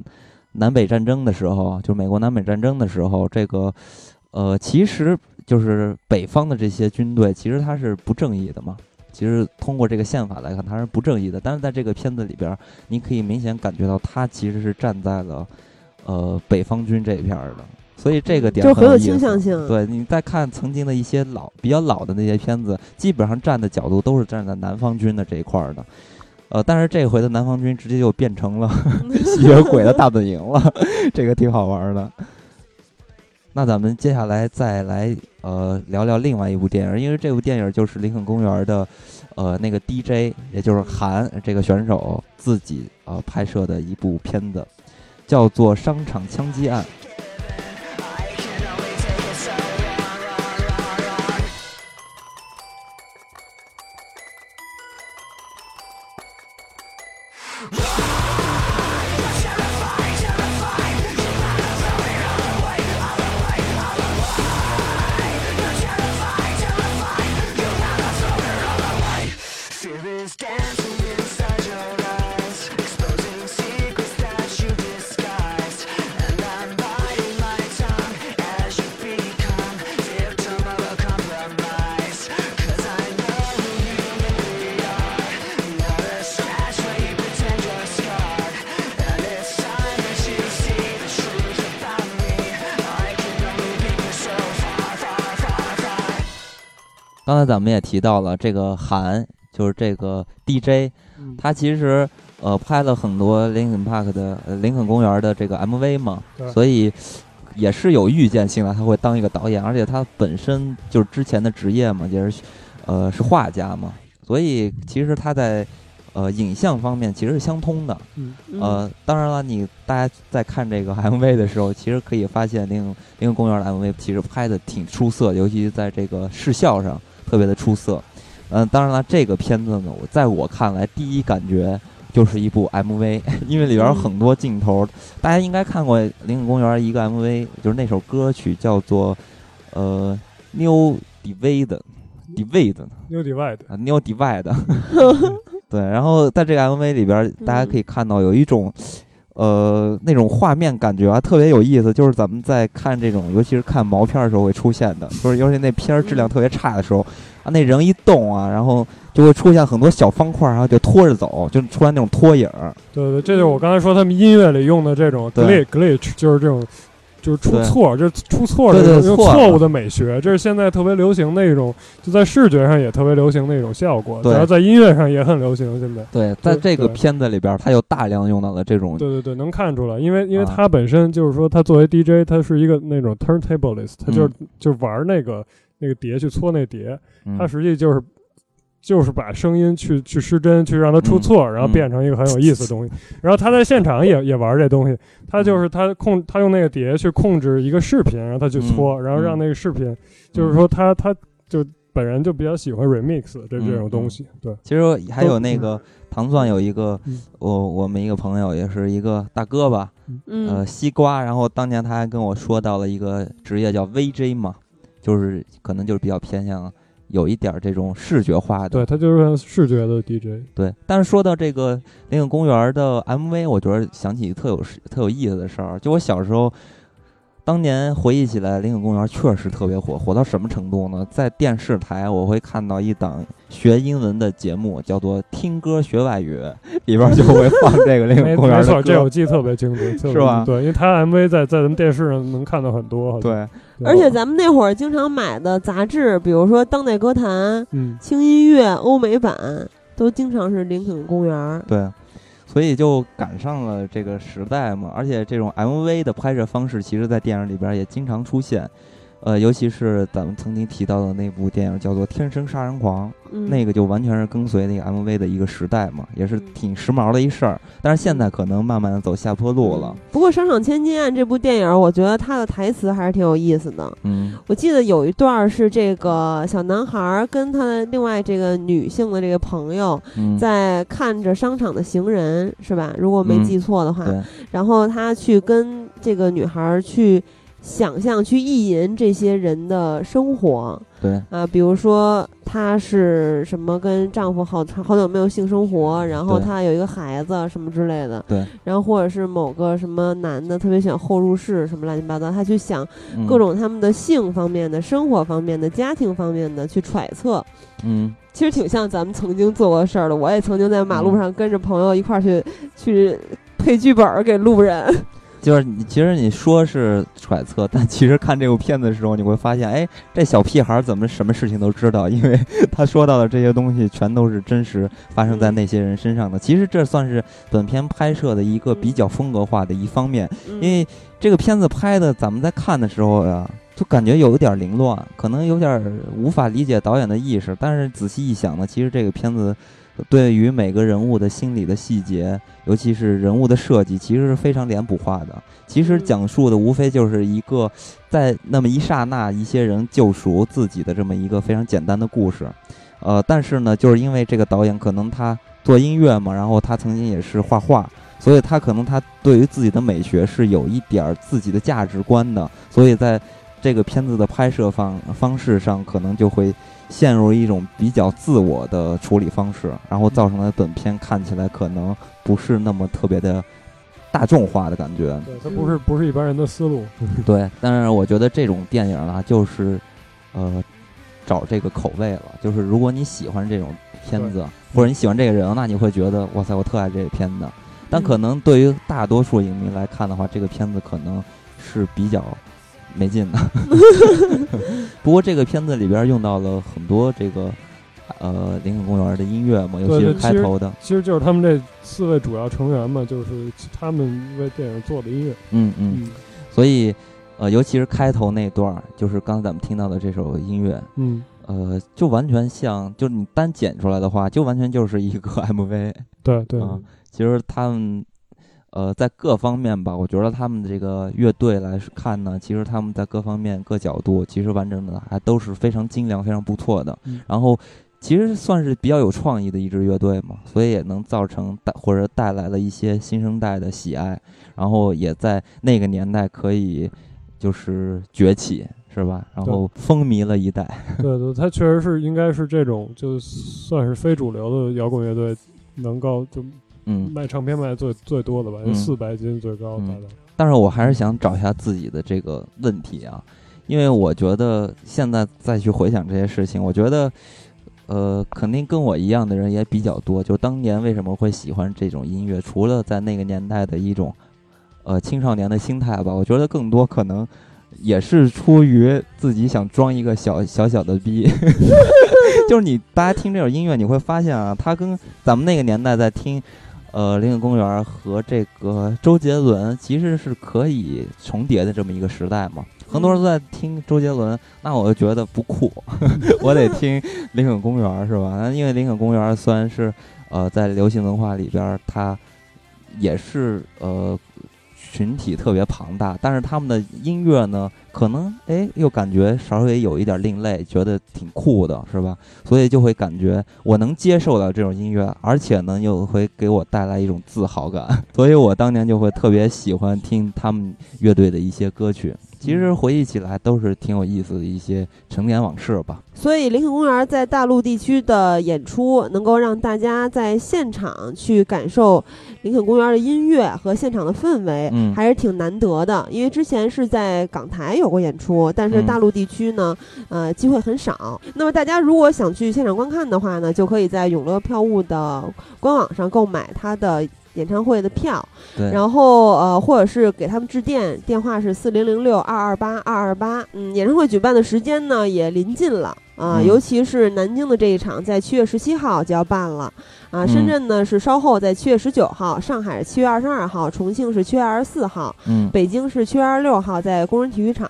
南北战争的时候，就美国南北战争的时候，这个，呃，其实就是北方的这些军队，其实它是不正义的嘛。其实通过这个宪法来看，它是不正义的。但是在这个片子里边，你可以明显感觉到他其实是站在了，呃，北方军这一片的。所以这个点就很有倾向性。对，你再看曾经的一些老、比较老的那些片子，基本上站的角度都是站在南方军的这一块的。呃，但是这回的南方军直接就变成了 吸血鬼的大本营了，这个挺好玩的。那咱们接下来再来呃聊聊另外一部电影，因为这部电影就是林肯公园的，呃那个 DJ，也就是韩这个选手自己呃拍摄的一部片子，叫做《商场枪击案》。刚才咱们也提到了这个韩，就是这个 DJ，他其实呃拍了很多林肯 Park 的林肯公园的这个 MV 嘛，所以也是有预见性的，他会当一个导演，而且他本身就是之前的职业嘛，也是呃是画家嘛，所以其实他在呃影像方面其实是相通的。呃，当然了，你大家在看这个 MV 的时候，其实可以发现林林肯公园的 MV 其实拍的挺出色，尤其在这个视效上。特别的出色，嗯，当然了，这个片子呢，我在我看来，第一感觉就是一部 MV，因为里边有很多镜头，大家应该看过林肯公园一个 MV，就是那首歌曲叫做呃 New Divide，Divide，New Divide 啊，New Divide，对，然后在这个 MV 里边，大家可以看到有一种。呃，那种画面感觉啊，特别有意思。就是咱们在看这种，尤其是看毛片的时候会出现的，就是尤其那片儿质量特别差的时候，啊，那人一动啊，然后就会出现很多小方块，然后就拖着走，就出来那种拖影。对对，这就是我刚才说他们音乐里用的这种 glitch，就是这种。就是出错，就是出错的用错误的美学，这是现在特别流行的一种，就在视觉上也特别流行的一种效果。对，然后在音乐上也很流行。现在对，在这个片子里边，他有大量用到了这种。对对对，能看出来，因为因为他本身就是说，他作为 DJ，他是一个那种 turntablist，他就是就玩那个那个碟去搓那碟，他实际就是。就是把声音去去失真，去让它出错，然后变成一个很有意思的东西。然后他在现场也 也玩这东西，他就是他控他用那个碟去控制一个视频，然后他去搓，然后让那个视频，就是说他他就本人就比较喜欢 remix 这这种东西。对，其实还有那个糖蒜有一个我我们一个朋友也是一个大哥吧，呃西瓜，然后当年他还跟我说到了一个职业叫 VJ 嘛，就是可能就是比较偏向。有一点这种视觉化的，对他就是视觉的 DJ。对，但是说到这个林肯公园的 MV，我觉得想起特有特有意思的事儿。就我小时候，当年回忆起来，林肯公园确实特别火，火到什么程度呢？在电视台我会看到一档学英文的节目，叫做《听歌学外语》，里边就会放这个林肯 公园的歌。这我记得特别清楚，是吧？对，因为他 MV 在在咱们电视上能看到很多。对。而且咱们那会儿经常买的杂志，比如说《当代歌坛》、轻音乐、欧美版，都经常是林肯公园。对，所以就赶上了这个时代嘛。而且这种 MV 的拍摄方式，其实在电影里边也经常出现。呃，尤其是咱们曾经提到的那部电影叫做《天生杀人狂》，那个就完全是跟随那个 MV 的一个时代嘛，也是挺时髦的一事儿。但是现在可能慢慢的走下坡路了。不过《商场千金案》这部电影，我觉得它的台词还是挺有意思的。嗯，我记得有一段是这个小男孩跟他的另外这个女性的这个朋友在看着商场的行人，是吧？如果没记错的话，然后他去跟这个女孩去。想象去意淫这些人的生活，对。啊，比如说她是什么跟丈夫好长好久没有性生活，然后她有一个孩子什么之类的，对，然后或者是某个什么男的特别喜欢后入室什么乱七八糟，他去想各种他们的性方面的、生活方面的、家庭方面的去揣测，嗯，其实挺像咱们曾经做过的事儿的。我也曾经在马路上跟着朋友一块儿去去配剧本给路人。就是你，其实你说是揣测，但其实看这部片子的时候，你会发现，哎，这小屁孩怎么什么事情都知道？因为 他说到的这些东西全都是真实发生在那些人身上的。其实这算是本片拍摄的一个比较风格化的一方面，因为这个片子拍的，咱们在看的时候呀，就感觉有一点凌乱，可能有点无法理解导演的意识。但是仔细一想呢，其实这个片子。对于每个人物的心理的细节，尤其是人物的设计，其实是非常脸谱化的。其实讲述的无非就是一个在那么一刹那，一些人救赎自己的这么一个非常简单的故事。呃，但是呢，就是因为这个导演可能他做音乐嘛，然后他曾经也是画画，所以他可能他对于自己的美学是有一点自己的价值观的，所以在这个片子的拍摄方方式上，可能就会。陷入一种比较自我的处理方式，然后造成了本片看起来可能不是那么特别的大众化的感觉。对，它不是不是一般人的思路。对，但是我觉得这种电影呢，就是呃找这个口味了。就是如果你喜欢这种片子，或者你喜欢这个人，那你会觉得哇塞，我特爱这个片子。但可能对于大多数影迷来看的话，这个片子可能是比较。没劲的，不过这个片子里边用到了很多这个呃林肯公园的音乐嘛，尤其是开头的，其实就是他们这四位主要成员嘛，就是他们为电影做的音乐。嗯嗯，所以呃，尤其是开头那段，就是刚才咱们听到的这首音乐，嗯呃，就完全像，就是你单剪出来的话，就完全就是一个 MV。对对，其实他们。呃，在各方面吧，我觉得他们的这个乐队来看呢，其实他们在各方面各角度，其实完整的还都是非常精良、非常不错的。然后，其实算是比较有创意的一支乐队嘛，所以也能造成带或者带来了一些新生代的喜爱，然后也在那个年代可以就是崛起，是吧？然后风靡了一代。对对，他确实是应该是这种就算是非主流的摇滚乐队，能够就。嗯，卖唱片卖最最多的吧，四百斤最高达到。但是我还是想找一下自己的这个问题啊，因为我觉得现在再去回想这些事情，我觉得，呃，肯定跟我一样的人也比较多。就当年为什么会喜欢这种音乐，除了在那个年代的一种，呃，青少年的心态吧，我觉得更多可能也是出于自己想装一个小 小小的逼。就是你大家听这首音乐，你会发现啊，它跟咱们那个年代在听。呃，林肯公园和这个周杰伦其实是可以重叠的这么一个时代嘛。很多人都在听周杰伦，那我就觉得不酷，我得听林肯公园是吧？那因为林肯公园虽然是呃在流行文化里边，它也是呃。群体特别庞大，但是他们的音乐呢，可能哎又感觉稍微有一点另类，觉得挺酷的，是吧？所以就会感觉我能接受到这种音乐，而且呢又会给我带来一种自豪感，所以我当年就会特别喜欢听他们乐队的一些歌曲。其实回忆起来都是挺有意思的一些陈年往事吧。所以林肯公园在大陆地区的演出，能够让大家在现场去感受林肯公园的音乐和现场的氛围，嗯，还是挺难得的。因为之前是在港台有过演出，但是大陆地区呢，呃，机会很少。那么大家如果想去现场观看的话呢，就可以在永乐票务的官网上购买它的演唱会的票，对，然后呃，或者是给他们致电，电话是四零零六二二八二二八。嗯，演唱会举办的时间呢也临近了啊，尤其是南京的这一场，在七月十七号就要办了啊。深圳呢是稍后在七月十九号，上海七月二十二号，重庆是七月二十四号，嗯，北京是七月二十六号，在工人体育场。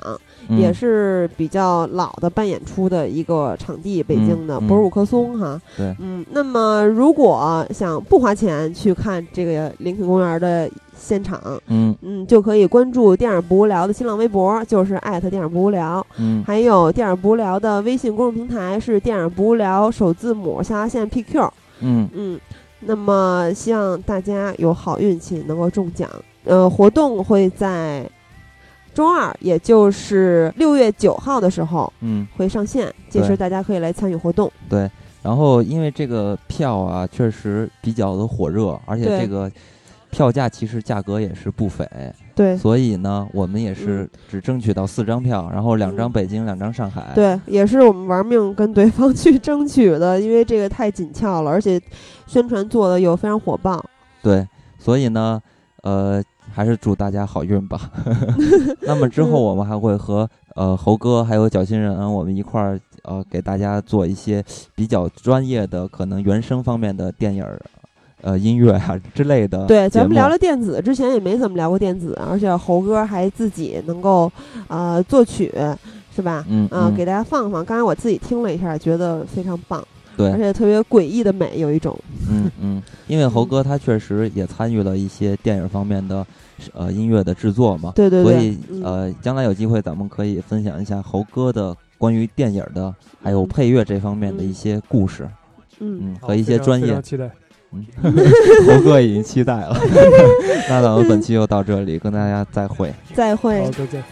也是比较老的办演出的一个场地，北京的博尔伍克松哈。对，嗯，那么如果想不花钱去看这个林肯公园的现场，嗯嗯，就可以关注电影不无聊的新浪微博，就是艾特电影不无聊。嗯，还有电影不无聊的微信公众平台是电影不无聊首字母下划线 PQ。嗯嗯，那么希望大家有好运气能够中奖。呃，活动会在。周二，也就是六月九号的时候，嗯，会上线，届时大家可以来参与活动。对，然后因为这个票啊，确实比较的火热，而且这个票价其实价格也是不菲。对，所以呢，我们也是只争取到四张票，然后两张北京，两张上海。对，也是我们玩命跟对方去争取的，因为这个太紧俏了，而且宣传做的又非常火爆。对，所以呢，呃。还是祝大家好运吧。那么之后我们还会和呃猴哥还有小新人，我们一块儿呃给大家做一些比较专业的可能原声方面的电影儿呃音乐啊之类的。对，咱们聊聊电子，之前也没怎么聊过电子，而且猴哥还自己能够呃作曲，是吧？嗯啊，给大家放放。刚才我自己听了一下，觉得非常棒。对，而且特别诡异的美，有一种。嗯嗯，因为猴哥他确实也参与了一些电影方面的呃音乐的制作嘛。对对对。所以呃，将来有机会咱们可以分享一下猴哥的关于电影的还有配乐这方面的一些故事。嗯嗯，和一些专业。期待。嗯，猴哥已经期待了。那咱们本期就到这里，跟大家再会。再会。好，再见。